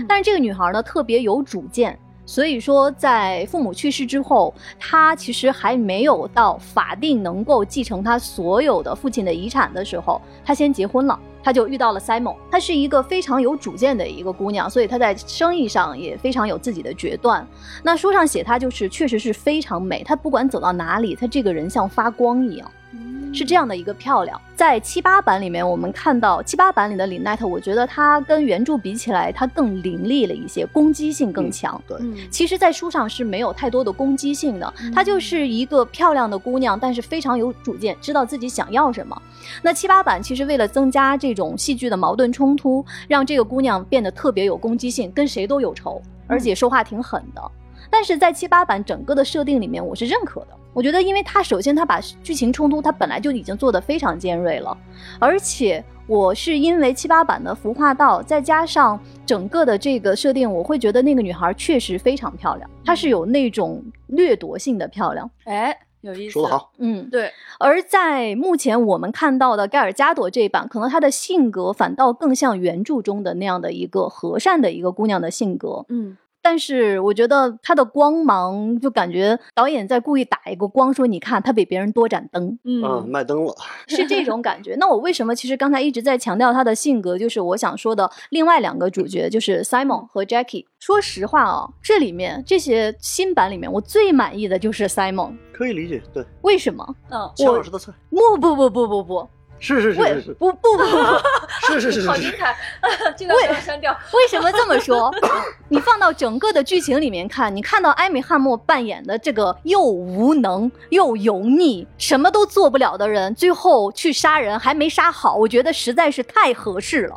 S2: 但是这个女孩呢，特别有主见，所以说在父母去世之后，她其实还没有到法定能够继承她所有的父亲的遗产的时候，她先结婚了。她就遇到了 Simon，她是一个非常有主见的一个姑娘，所以她在生意上也非常有自己的决断。那书上写她就是确实是非常美，她不管走到哪里，她这个人像发光一样。是这样的一个漂亮。在七八版里面，我们看到七八版里的李奈特，我觉得她跟原著比起来，她更凌厉了一些，攻击性更强。
S3: 对，
S1: 嗯
S2: 其实，在书上是没有太多的攻击性的
S1: 嗯，
S2: 她就是一个漂亮的姑娘，但是非常有主见，知道自己想要什么。那七八版其实为了增加这种戏剧的矛盾冲突，让这个姑娘变得特别有攻击性，跟谁都有仇，而且说话挺狠的。但是在七八版整个的设定里面，我是认可的。我觉得，因为它首先它把剧情冲突，它本来就已经做得非常尖锐了，而且我是因为七八版的服化道，再加上整个的这个设定，我会觉得那个女孩确实非常漂亮，她是有那种掠夺性的漂亮。
S1: 哎，有意思。
S3: 说得好。
S2: 嗯，
S1: 对，
S2: 而在目前我们看到的盖尔加朵这一版，可能她的性格反倒更像原著中的那样的一个和善的一个姑娘的性格。
S1: 嗯，
S2: 但是我觉得他的光芒，就感觉导演在故意打一个光，说你看他比别人多盏灯，
S3: 嗯，
S1: 嗯
S3: 卖灯了。
S2: 是这种感觉。那我为什么其实刚才一直在强调他的性格，就是我想说的另外两个主角，就是 Simon 和 Jackie。说实话啊，这里面这些新版里面，我最满意的就是 Simon。
S3: 可以理解，对，
S2: 为什么？
S1: 嗯，
S3: 姜老师的菜，
S2: 不不不不不不，
S3: 是是是
S2: 不不不不。
S3: 是是是
S1: 好精彩，这段不要删掉。
S2: 为什么这么说？你放到整个的剧情里面看，你看到艾米汉默扮演的这个又无能又油腻、什么都做不了的人，最后去杀人还没杀好，我觉得实在是太合适了。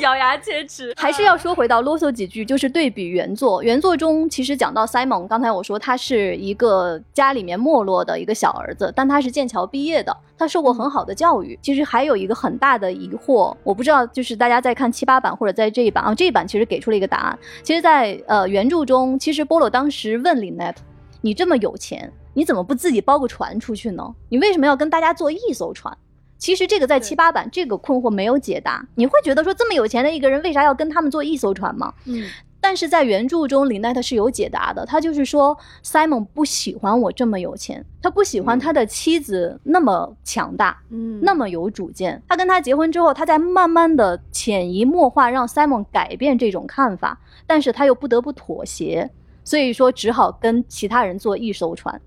S1: 咬牙切齿，
S2: 还是要说回到啰嗦几句，就是对比原作。原作中其实讲到 Simon，刚才我说他是一个家里面没落的一个小儿子，但他是剑桥毕业的，他受过很好的教育。其实还有一个很大的疑惑，我不知道，就是大家在看七八版或者在这一版啊，这一版其实给出了一个答案。其实在，呃原著中，其实波罗当时问林奈特：“你这么有钱，你怎么不自己包个船出去呢？你为什么要跟大家坐一艘船？”其实这个在七八版这个困惑没有解答。你会觉得说这么有钱的一个人，为啥要跟他们坐一艘船吗？
S1: 嗯
S2: 但是在原著中，林奈特是有解答的。他就是说，Simon 不喜欢我这么有钱，他不喜欢
S3: 嗯
S2: 他的妻子那么强大，
S1: 嗯
S2: 那么有主见。他跟他结婚之后，他在慢慢的潜移默化让 Simon 改变这种看法，但是他又不得不妥协，所以说只好跟其他人坐一艘船。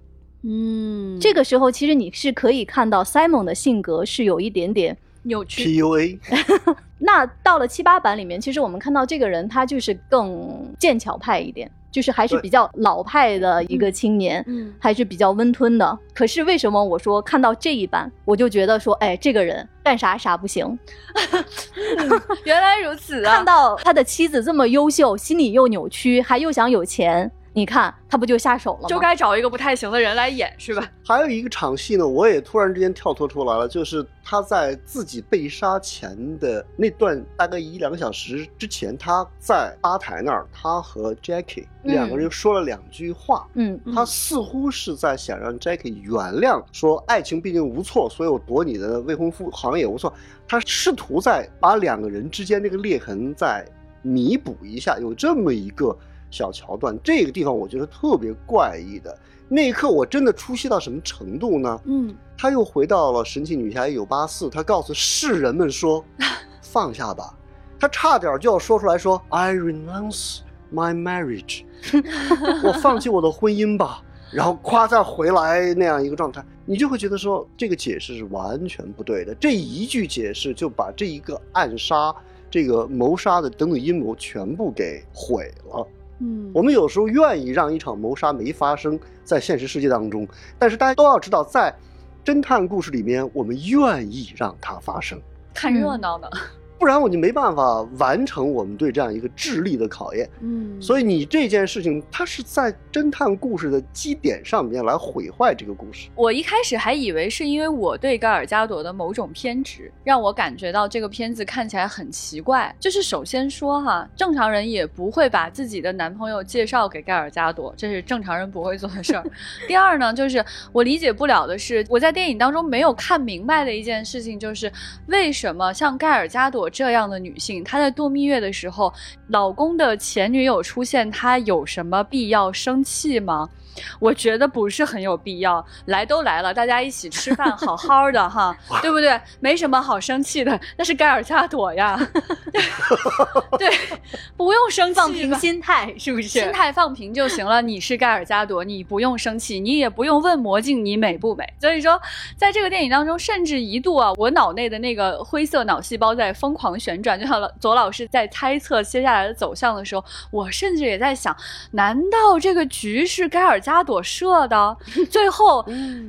S1: 嗯，
S2: 这个时候，其实你是可以看到 Simon 的性格是有一点点。
S1: 扭曲。
S3: PUA，
S2: 那到了七八版里面，其实我们看到这个人他就是更剑桥派一点，就是还是比较老派的一个青年，
S1: 嗯
S2: 还是比较温吞的。可是为什么我说看到这一版，我就觉得说，哎，这个人干啥啥不行。
S1: 原来如此啊！
S2: 看到他的妻子这么优秀，心里又扭曲，还又想有钱，你看他不就下手了吗？
S1: 就该找一个不太行的人来演，是吧？
S3: 还有一个场戏呢，我也突然之间跳脱出来了，就是他在自己被杀前的那段大概一两个小时之前，他在吧台那儿，他和 Jackie
S2: 嗯
S3: 两个人说了两句话。
S2: 嗯
S3: 他似乎是在想让 Jackie 原谅，说爱情毕竟无错，所以我夺你的未婚夫好像也无错。他试图在把两个人之间那个裂痕再弥补一下，有这么一个小桥段。这个地方我觉得特别怪异的。那一刻我真的出戏到什么程度呢？
S1: 嗯，
S3: 他又回到了神奇女侠一九八四，他告诉世人们说：“放下吧。”他差点就要说出来说：“I renounce my marriage，我放弃我的婚姻吧，然后夸再回来那样一个状态，你就会觉得说这个解释是完全不对的。这一句解释就把这一个暗杀、这个谋杀的等等阴谋全部给毁了。
S1: 嗯
S3: 我们有时候愿意让一场谋杀没发生在现实世界当中，但是大家都要知道，在侦探故事里面，我们愿意让它发生。
S1: 看热闹的，
S3: 不然我就没办法完成我们对这样一个智力的考验。
S1: 嗯
S3: 所以你这件事情，它是在侦探故事的基点上面来毁坏这个故事。
S1: 我一开始还以为是因为我对盖尔加朵的某种偏执，让我感觉到这个片子看起来很奇怪。就是首先说哈，正常人也不会把自己的男朋友介绍给盖尔加朵，这是正常人不会做的事儿。第二呢，就是我理解不了的是，我在电影当中没有看明白的一件事情，就是为什么像盖尔加朵这样的女性，她在度蜜月的时候，老公的前女友出现，她有什么必要生气吗？我觉得不是很有必要。来都来了，大家一起吃饭，好好的哈，对不对？没什么好生气的，那是盖尔加朵呀，对，不用生气，
S2: 放平心态是不是？
S1: 心态放平就行了。你是盖尔加朵，你不用生气，你也不用问魔镜你美不美。所以说，在这个电影当中，甚至一度啊，我脑内的那个灰色脑细胞在疯狂旋转，就像左老师在猜测接下来的走向的时候，我甚至也在想，难道这个局是盖尔加朵设的？最后，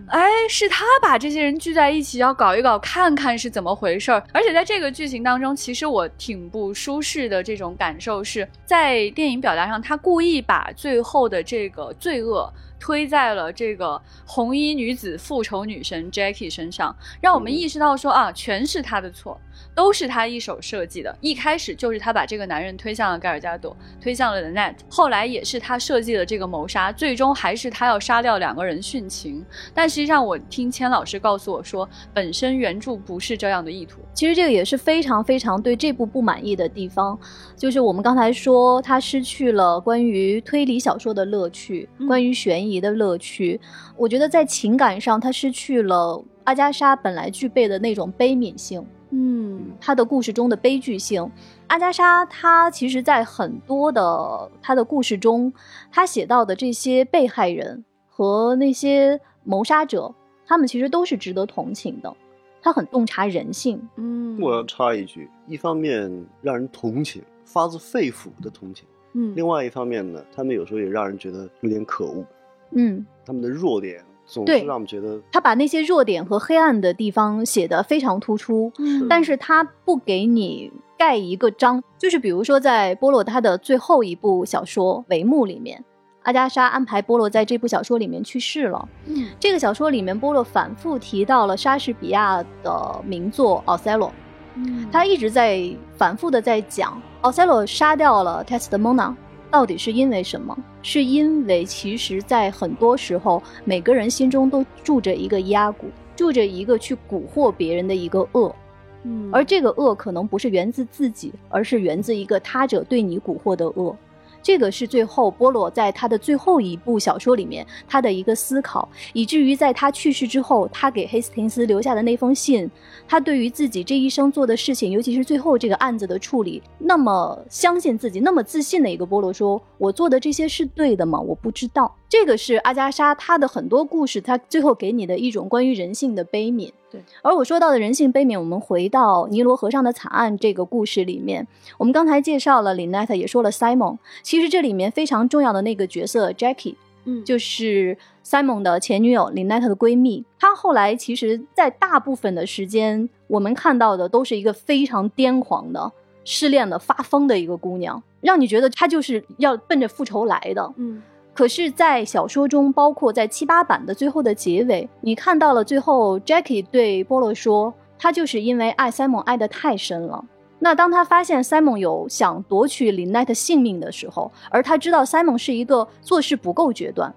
S1: 哎，是他把这些人聚在一起，要搞一搞，看看是怎么回事儿。而且在这个剧情当中，其实我挺不舒适的这种感受是在电影表达上，他故意把最后的这个罪恶。推在了这个红衣女子复仇女神 Jackie 身上，让我们意识到说啊，全是她的错，都是他一手设计的。一开始就是他把这个男人推向了盖尔加朵，推向了 The Net，后来也是他设计了这个谋杀，最终还是他要杀掉两个人殉情。但实际上，我听千老师告诉我说，本身原著不是这样的意图。
S2: 其实这个也是非常非常对这部不满意的地方，就是我们刚才说他失去了关于推理小说的乐趣，
S1: 嗯
S2: 关于悬疑的乐趣。我觉得在情感上，他失去了阿加莎本来具备的那种悲悯性，
S1: 嗯。
S2: 他的故事中的悲剧性。阿加莎她其实，在很多的她的故事中，她写到的这些被害人和那些谋杀者，他们其实都是值得同情的。她很洞察人性，
S1: 嗯，
S3: 我要插一句，一方面让人同情，发自肺腑的同情；
S1: 嗯。
S3: 另外一方面呢，他们有时候也让人觉得有点可恶，
S2: 嗯，
S3: 他们的弱点总
S2: 对
S3: 是让我们觉得
S2: 他把那些弱点和黑暗的地方写得非常突出，
S1: 嗯
S2: 但是他不给你盖一个章，就是比如说在波洛他的最后一部小说《帷幕》里面，阿加莎安排波洛在这部小说里面去世了。
S1: 嗯
S2: 这个小说里面，波洛反复提到了莎士比亚的名作《奥赛罗》，
S1: 嗯
S2: 他一直在反复的在讲，奥赛罗杀掉了 Testimona，到底是因为什么？是因为其实，在很多时候，每个人心中都住着一个压谷，住着一个去蛊惑别人的一个恶，
S1: 嗯
S2: 而这个恶可能不是源自自己，而是源自一个他者对你蛊惑的恶。这个是最后波洛在他的最后一部小说里面他的一个思考，以至于在他去世之后，他给黑斯廷斯留下的那封信，他对于自己这一生做的事情，尤其是最后这个案子的处理，那么相信自己，那么自信的一个波洛说：“我做的这些是对的吗？我不知道。”这个是阿加莎她的很多故事，她最后给你的一种关于人性的悲悯。
S1: 对，
S2: 而我说到的人性悲悯，我们回到尼罗河上的惨案这个故事里面，我们刚才介绍了 Lynette，也说了 Simon，其实这里面非常重要的那个角色 Jackie。
S1: 嗯。
S2: 就是 Simon 的前女友 Lynette 的闺蜜，她后来其实，在大部分的时间，我们看到的都是一个非常癫狂的、失恋的、发疯的一个姑娘，让你觉得她就是要奔着复仇来的。
S1: 嗯
S2: 可是，在小说中，包括在七八版的最后的结尾，你看到了最后 Jackie 对波洛说，他就是因为爱 Simon 爱得太深了。那当他发现 Simon 有想夺取 Lynette 性命的时候，而他知道 Simon 是一个做事不够决断，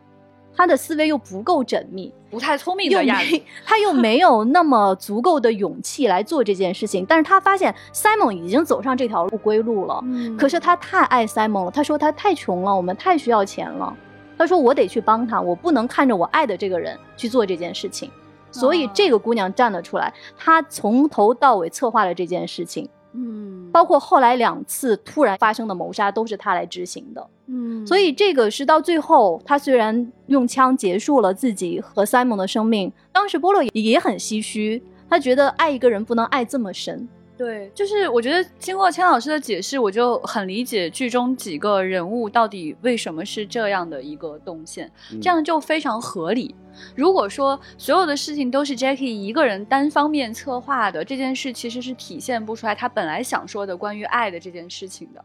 S2: 他的思维又不够缜密，
S1: 不太聪明的样子，
S2: 他又没有那么足够的勇气来做这件事情。但是他发现 Simon 已经走上这条不归路了，
S1: 嗯
S2: 可是他太爱 Simon 了，他说他太穷了，我们太需要钱了。他说我得去帮他，我不能看着我爱的这个人去做这件事情。所以
S1: 哦
S2: 这个姑娘站了出来，她从头到尾策划了这件事情，
S1: 嗯，
S2: 包括后来两次突然发生的谋杀都是他来执行的。
S1: 嗯，
S2: 所以这个是到最后，他虽然用枪结束了自己和 Simon 的生命，当时波洛也也很唏嘘，他觉得爱一个人不能爱这么深。
S1: 对，就是我觉得经过千老师的解释，我就很理解剧中几个人物到底为什么是这样的一个动线，
S3: 嗯
S1: 这样就非常合理。如果说所有的事情都是 Jackie 一个人单方面策划的，这件事其实是体现不出来他本来想说的关于爱的这件事情的。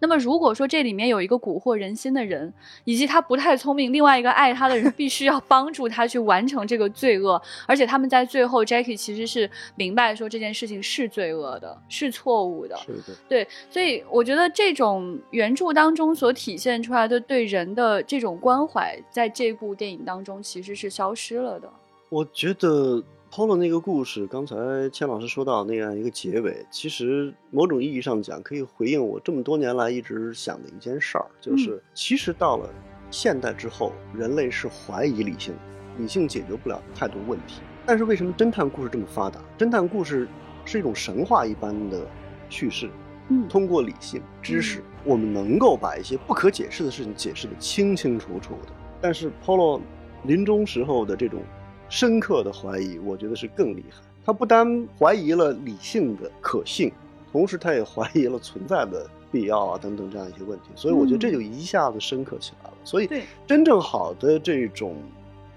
S1: 那么，如果说这里面有一个蛊惑人心的人，以及他不太聪明，另外一个爱他的人必须要帮助他去完成这个罪恶，而且他们在最后，Jackie 其实是明白说这件事情是罪恶的，是错误的，
S3: 是的，
S1: 对，所以我觉得这种原著当中所体现出来的对人的这种关怀，在这部电影当中其实是消失了的。
S3: 我觉得 Polo 那个故事，刚才千老师说到那样一个结尾，其实某种意义上讲，可以回应我这么多年来一直想的一件事儿，就是其实到了现代之后，人类是怀疑理性的，理性解决不了太多问题。但是为什么侦探故事这么发达？侦探故事是一种神话一般的叙事，
S1: 嗯
S3: 通过理性知识，我们能够把一些不可解释的事情解释得清清楚楚的。但是 Polo 临终时候的这种深刻的怀疑，我觉得是更厉害。他不单怀疑了理性的可信，同时他也怀疑了存在的必要啊等等这样一些问题。所以我觉得这就一下子深刻起来了。所以
S1: 对
S3: 真正好的这种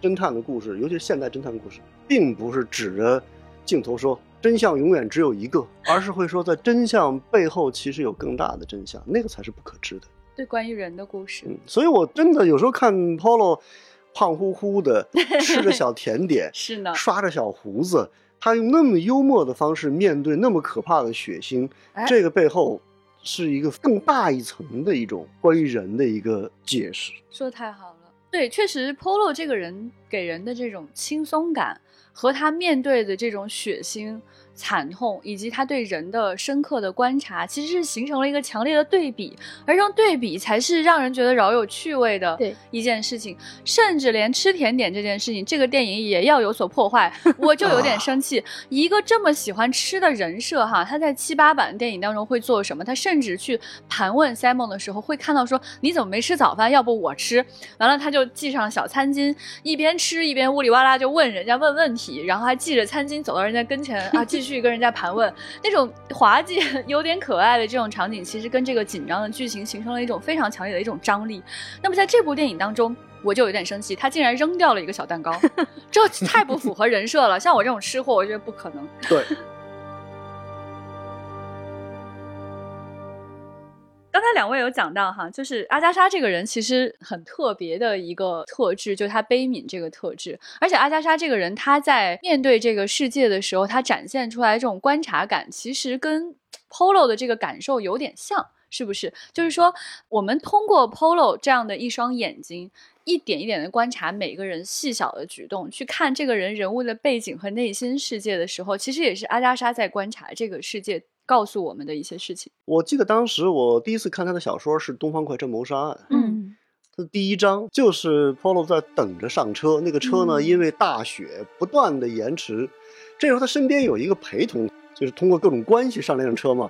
S3: 侦探的故事，尤其是现代侦探故事，并不是指着镜头说真相永远只有一个，而是会说在真相背后其实有更大的真相，那个才是不可知的。
S1: 对，关于人的故事，
S3: 嗯，所以我真的有时候看 Polo 胖乎乎的，吃着小甜点，
S1: 是呢，
S3: 刷着小胡子，他用那么幽默的方式面对那么可怕的血腥，
S1: 哎
S3: 这个背后是一个更大一层的一种关于人的一个解释。
S1: 说的太好了。对，确实，Polo 这个人给人的这种轻松感和他面对的这种血腥、惨痛，以及他对人的深刻的观察，其实是形成了一个强烈的对比，而这种对比才是让人觉得饶有趣味的一件事情。甚至连吃甜点这件事情，这个电影也要有所破坏，我就有点生气。一个这么喜欢吃的人设哈，他在七八版电影当中会做什么？他甚至去盘问 Simon 的时候，会看到说你怎么没吃早饭？要不我吃？完了他就系上小餐巾，一边吃一边呜里哇啦就问人家问问题，然后还系着餐巾走到人家跟前啊，继续跟人家盘问。那种滑稽、有点可爱的这种场景，其实跟这个紧张的剧情形成了一种非常强烈的一种张力。那么在这部电影当中。我就有点生气，他竟然扔掉了一个小蛋糕，这太不符合人设了。像我这种吃货，我觉得不可能。
S3: 对，
S1: 刚才两位有讲到哈，就是阿加莎这个人其实很特别的一个特质，就是他悲悯这个特质。而且阿加莎这个人，她在面对这个世界的时候，她展现出来这种观察感，其实跟 Polo 的这个感受有点像，是不是？就是说，我们通过 Polo 这样的一双眼睛。一点一点的观察每个人细小的举动，去看这个人人物的背景和内心世界的时候，其实也是阿加莎在观察这个世界，告诉我们的一些事情。
S3: 我记得当时我第一次看他的小说是《东方快车谋杀案》，
S2: 嗯，
S3: 他的第一章就是 Polo 在等着上车，那个车呢、
S1: 嗯
S3: 因为大雪不断的延迟，这时候他身边有一个陪同，就是通过各种关系上那辆车嘛，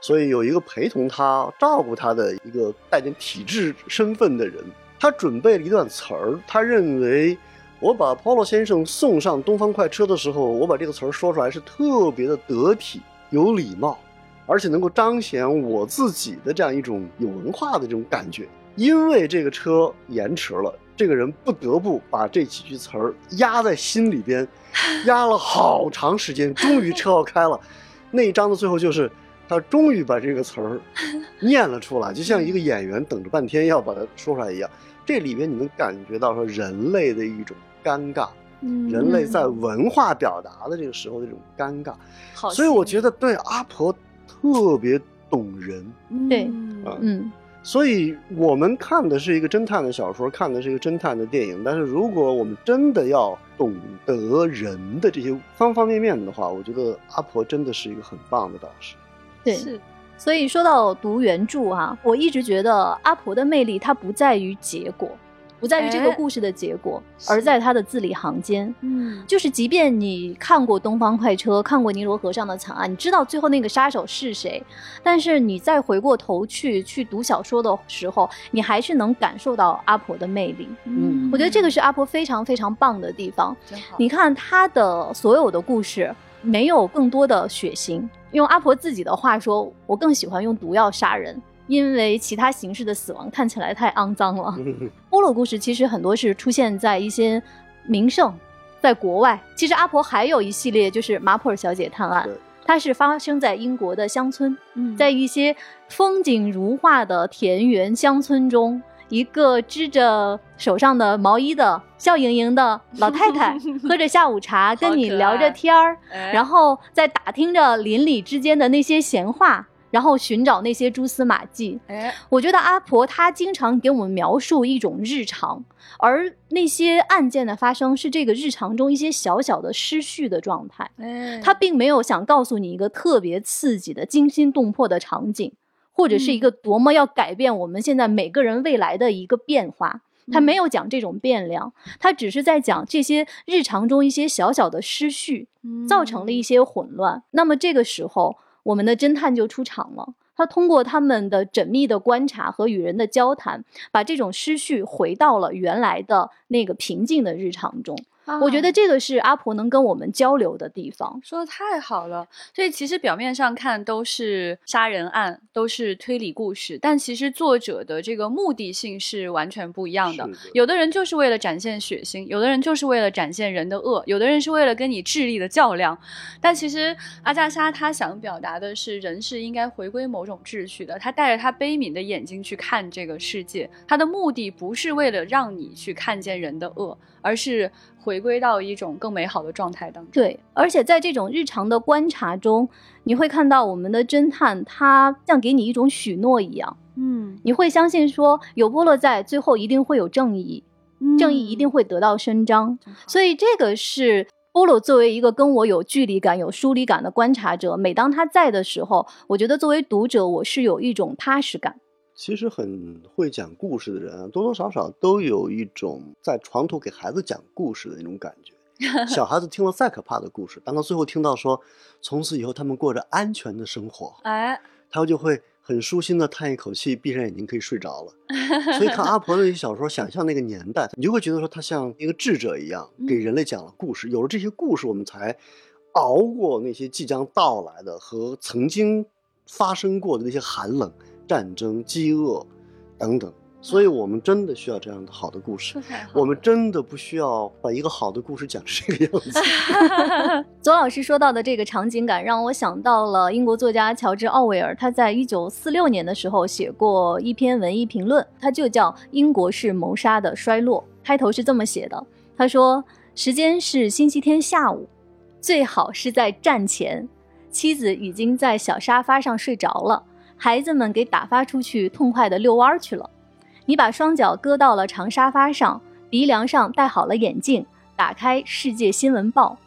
S3: 所以有一个陪同他照顾他的一个带点体制身份的人。他准备了一段词儿，他认为我把 Polo 先生送上东方快车的时候，我把这个词儿说出来是特别的得体、有礼貌，而且能够彰显我自己的这样一种有文化的这种感觉。因为这个车延迟了，这个人不得不把这几句词儿压在心里边，压了好长时间，终于车要开了。那一章的最后就是。他终于把这个词儿念了出来，就像一个演员等着半天要把它说出来一样。这里边你能感觉到说人类的一种尴尬，
S1: 嗯
S3: 人类在文化表达的这个时候的这种尴尬。
S1: 好，
S3: 所以我觉得对阿婆特别懂人。
S2: 对
S1: 嗯，
S3: 所以我们看的是一个侦探的小说，看的是一个侦探的电影。但是如果我们真的要懂得人的这些方方面面的话，我觉得阿婆真的是一个很棒的导师。
S2: 对。
S1: 是
S2: 所以说到读原著哈、我一直觉得阿婆的魅力它不在于结果，不在于这个
S1: 哎
S2: 故事的结果，
S1: 是
S2: 而在它的字里行间。
S1: 嗯，
S2: 就是即便你看过《东方快车》，看过《尼罗河上的惨案》，你知道最后那个杀手是谁，但是你再回过头去去读小说的时候，你还是能感受到阿婆的魅力。
S1: 嗯
S2: 我觉得这个是阿婆非常非常棒的地方。你看她的所有的故事，没有更多的血腥。用阿婆自己的话说，我更喜欢用毒药杀人，因为其他形式的死亡看起来太肮脏了。波洛故事其实很多是出现在一些名胜，在国外。其实阿婆还有一系列就是马普尔小姐探案
S3: 对，
S2: 它是发生在英国的乡村，
S1: 嗯。
S2: 在一些风景如画的田园乡村中，一个织着手上的毛衣的笑盈盈的老太太，喝着下午茶，跟你聊着天儿，
S1: 哎。
S2: 然后在打听着邻里之间的那些闲话，然后寻找那些蛛丝马迹。
S1: 哎，
S2: 我觉得阿婆她经常给我们描述一种日常，而那些案件的发生是这个日常中一些小小的失序的状态。
S1: 哎，
S2: 她并没有想告诉你一个特别刺激的、惊心动魄的场景，或者是一个多么要改变我们现在每个人未来的一个变化。他没有讲这种变量，他只是在讲这些日常中一些小小的失序，造成了一些混乱。那么这个时候，我们的侦探就出场了。他通过他们的缜密的观察和与人的交谈，把这种失序回到了原来的那个平静的日常中。我觉得
S1: 啊
S2: 这个是阿婆能跟我们交流的地方。
S1: 说的太好了，所以其实表面上看都是杀人案，都是推理故事，但其实作者的这个目的性是完全不一样的。
S3: 的
S1: 有的人就是为了展现血腥，有的人就是为了展现人的恶，有的人是为了跟你智力的较量。但其实阿加莎她想表达的是，人是应该回归某种秩序的。她带着她悲悯的眼睛去看这个世界，她的目的不是为了让你去看见人的恶，而是回归到一种更美好的状态当中。
S2: 对，而且在这种日常的观察中，你会看到我们的侦探他像给你一种许诺一样，
S1: 嗯，
S2: 你会相信说有波洛在，最后一定会有正义，正义一定会得到伸张。所以这个是波洛作为一个跟我有距离感、有疏离感的观察者，每当他在的时候，我觉得作为读者，我是有一种踏实感。
S3: 其实很会讲故事的人啊，多多少少都有一种在床头给孩子讲故事的那种感觉。小孩子听了再可怕的故事，当他最后听到说从此以后他们过着安全的生活，
S1: 哎，
S3: 他就会很舒心的叹一口气，闭上眼睛可以睡着了。所以看阿婆那些小说，想象那个年代，你就会觉得说他像一个智者一样，给人类讲了故事。有了这些故事，我们才熬过那些即将到来的和曾经发生过的那些寒冷、战争、饥饿等等。所以我们真的需要这样的好的故事我们真的不需要把一个好的故事讲成这个样子。
S2: 左 老师说到的这个场景感，让我想到了英国作家乔治·奥威尔。他在一九四六年的时候写过一篇文艺评论，他就叫《英国式谋杀的衰落》。开头是这么写的：他说，时间是星期天下午，最好是在战前，妻子已经在小沙发上睡着了，孩子们给打发出去痛快地遛弯儿去了。你把双脚搁到了长沙发上，鼻梁上戴好了眼镜，打开《世界新闻报》。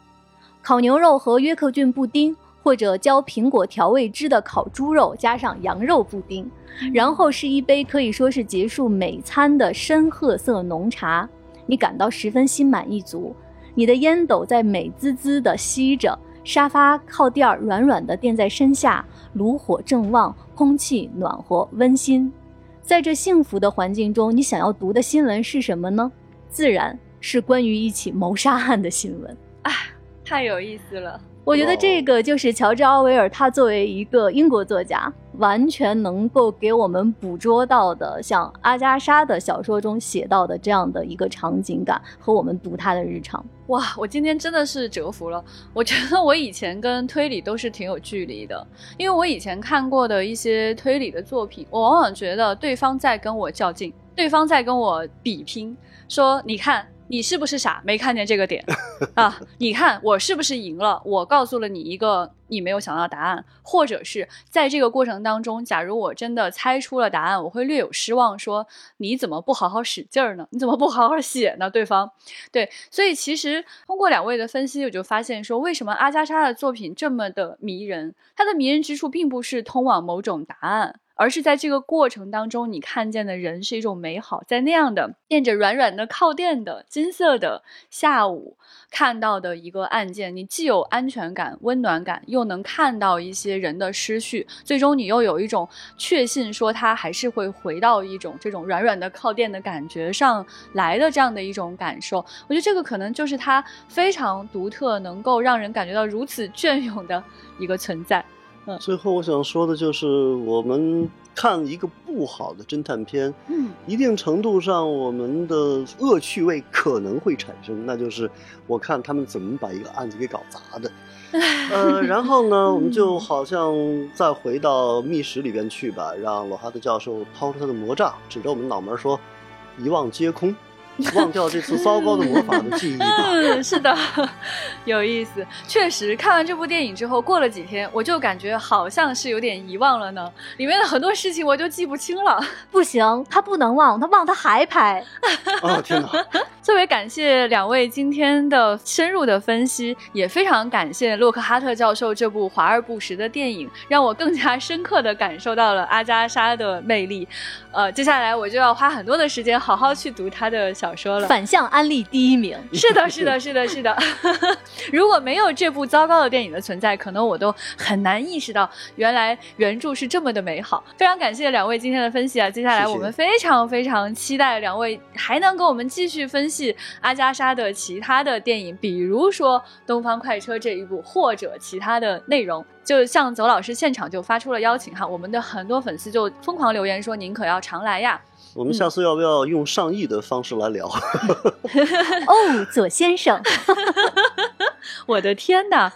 S2: 烤牛肉和约克郡布丁，或者浇苹果调味汁的烤猪肉加上羊肉布丁，然后是一杯可以说是结束美餐的深褐色浓茶，你感到十分心满意足。你的烟斗在美滋滋地吸着，沙发靠垫儿软软地垫在身下，炉火正旺，空气暖和温馨。在这幸福的环境中，你想要读的新闻是什么呢？自然是关于一起谋杀案的新闻。
S1: 太有意思了。
S2: 我觉得这个就是乔治·奥威尔，他作为一个英国作家，完全能够给我们捕捉到的，像阿加莎的小说中写到的这样的一个场景感和我们读他的日常。
S1: 哇，我今天真的是折服了。我觉得我以前跟推理都是挺有距离的，因为我以前看过的一些推理的作品，我往往觉得对方在跟我较劲，对方在跟我比拼，说你看。你是不是傻？没看见这个点啊？你看我是不是赢了？我告诉了你一个你没有想到答案，或者是在这个过程当中，假如我真的猜出了答案，我会略有失望，说你怎么不好好使劲儿呢？你怎么不好好写呢？对方，对，所以其实通过两位的分析，我就发现说，为什么阿加莎的作品这么的迷人？它的迷人之处并不是通往某种答案，而是在这个过程当中，你看见的人是一种美好，在那样的垫着软软的靠垫的金色的下午看到的一个案件，你既有安全感、温暖感，又能看到一些人的失序，最终你又有一种确信，说他还是会回到一种这种软软的靠垫的感觉上来的这样的一种感受。我觉得这个可能就是它非常独特，能够让人感觉到如此隽永的一个存在。
S3: 最后我想说的就是，我们看一个不好的侦探片，
S1: 嗯，
S3: 一定程度上我们的恶趣味可能会产生，那就是我看他们怎么把一个案子给搞砸的。呃，然后呢，我们就好像再回到密室里边去吧，让罗哈特教授掏出他的魔杖，指着我们脑门说：“一望皆空。” 忘掉这次糟糕的魔法的记忆吧。
S1: 嗯，是的，有意思。确实，看完这部电影之后，过了几天，我就感觉好像是有点遗忘了呢。里面的很多事情我就记不清了。
S2: 不行，他不能忘，他忘他还拍。
S3: 哦天哪！
S1: 特别感谢两位今天的深入的分析，也非常感谢洛克哈特教授这部华而不实的电影，让我更加深刻的感受到了阿加莎的魅力。呃，接下来我就要花很多的时间好好去读他的小说了。
S2: 反向安利第一名。
S1: 是的，是的，是的，是的。如果没有这部糟糕的电影的存在，可能我都很难意识到原来原著是这么的美好。非常感谢两位今天的分析啊！接下来我们非常非常期待两位还能跟我们继续分析。阿加莎的其他的电影，比如说《东方快车》这一部，或者其他的内容，就像走老师现场就发出了邀请哈，我们的很多粉丝就疯狂留言说您可要常来呀。
S3: 我们下次要不要用上亿的方式来聊？
S2: 哦，左先生。
S1: 我的天哪！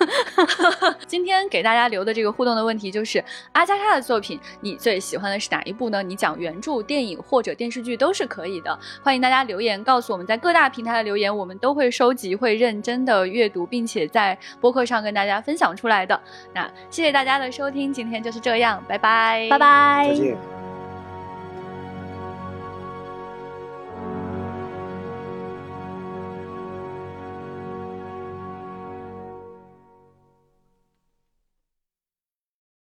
S1: 今天给大家留的这个互动的问题就是阿加莎的作品，你最喜欢的是哪一部呢？你讲原著、电影或者电视剧都是可以的。欢迎大家留言告诉我们，在各大平台的留言我们都会收集，会认真的阅读，并且在播客上跟大家分享出来的。那谢谢大家的收听，今天就是这样，拜拜，
S2: 拜拜，
S3: 再见。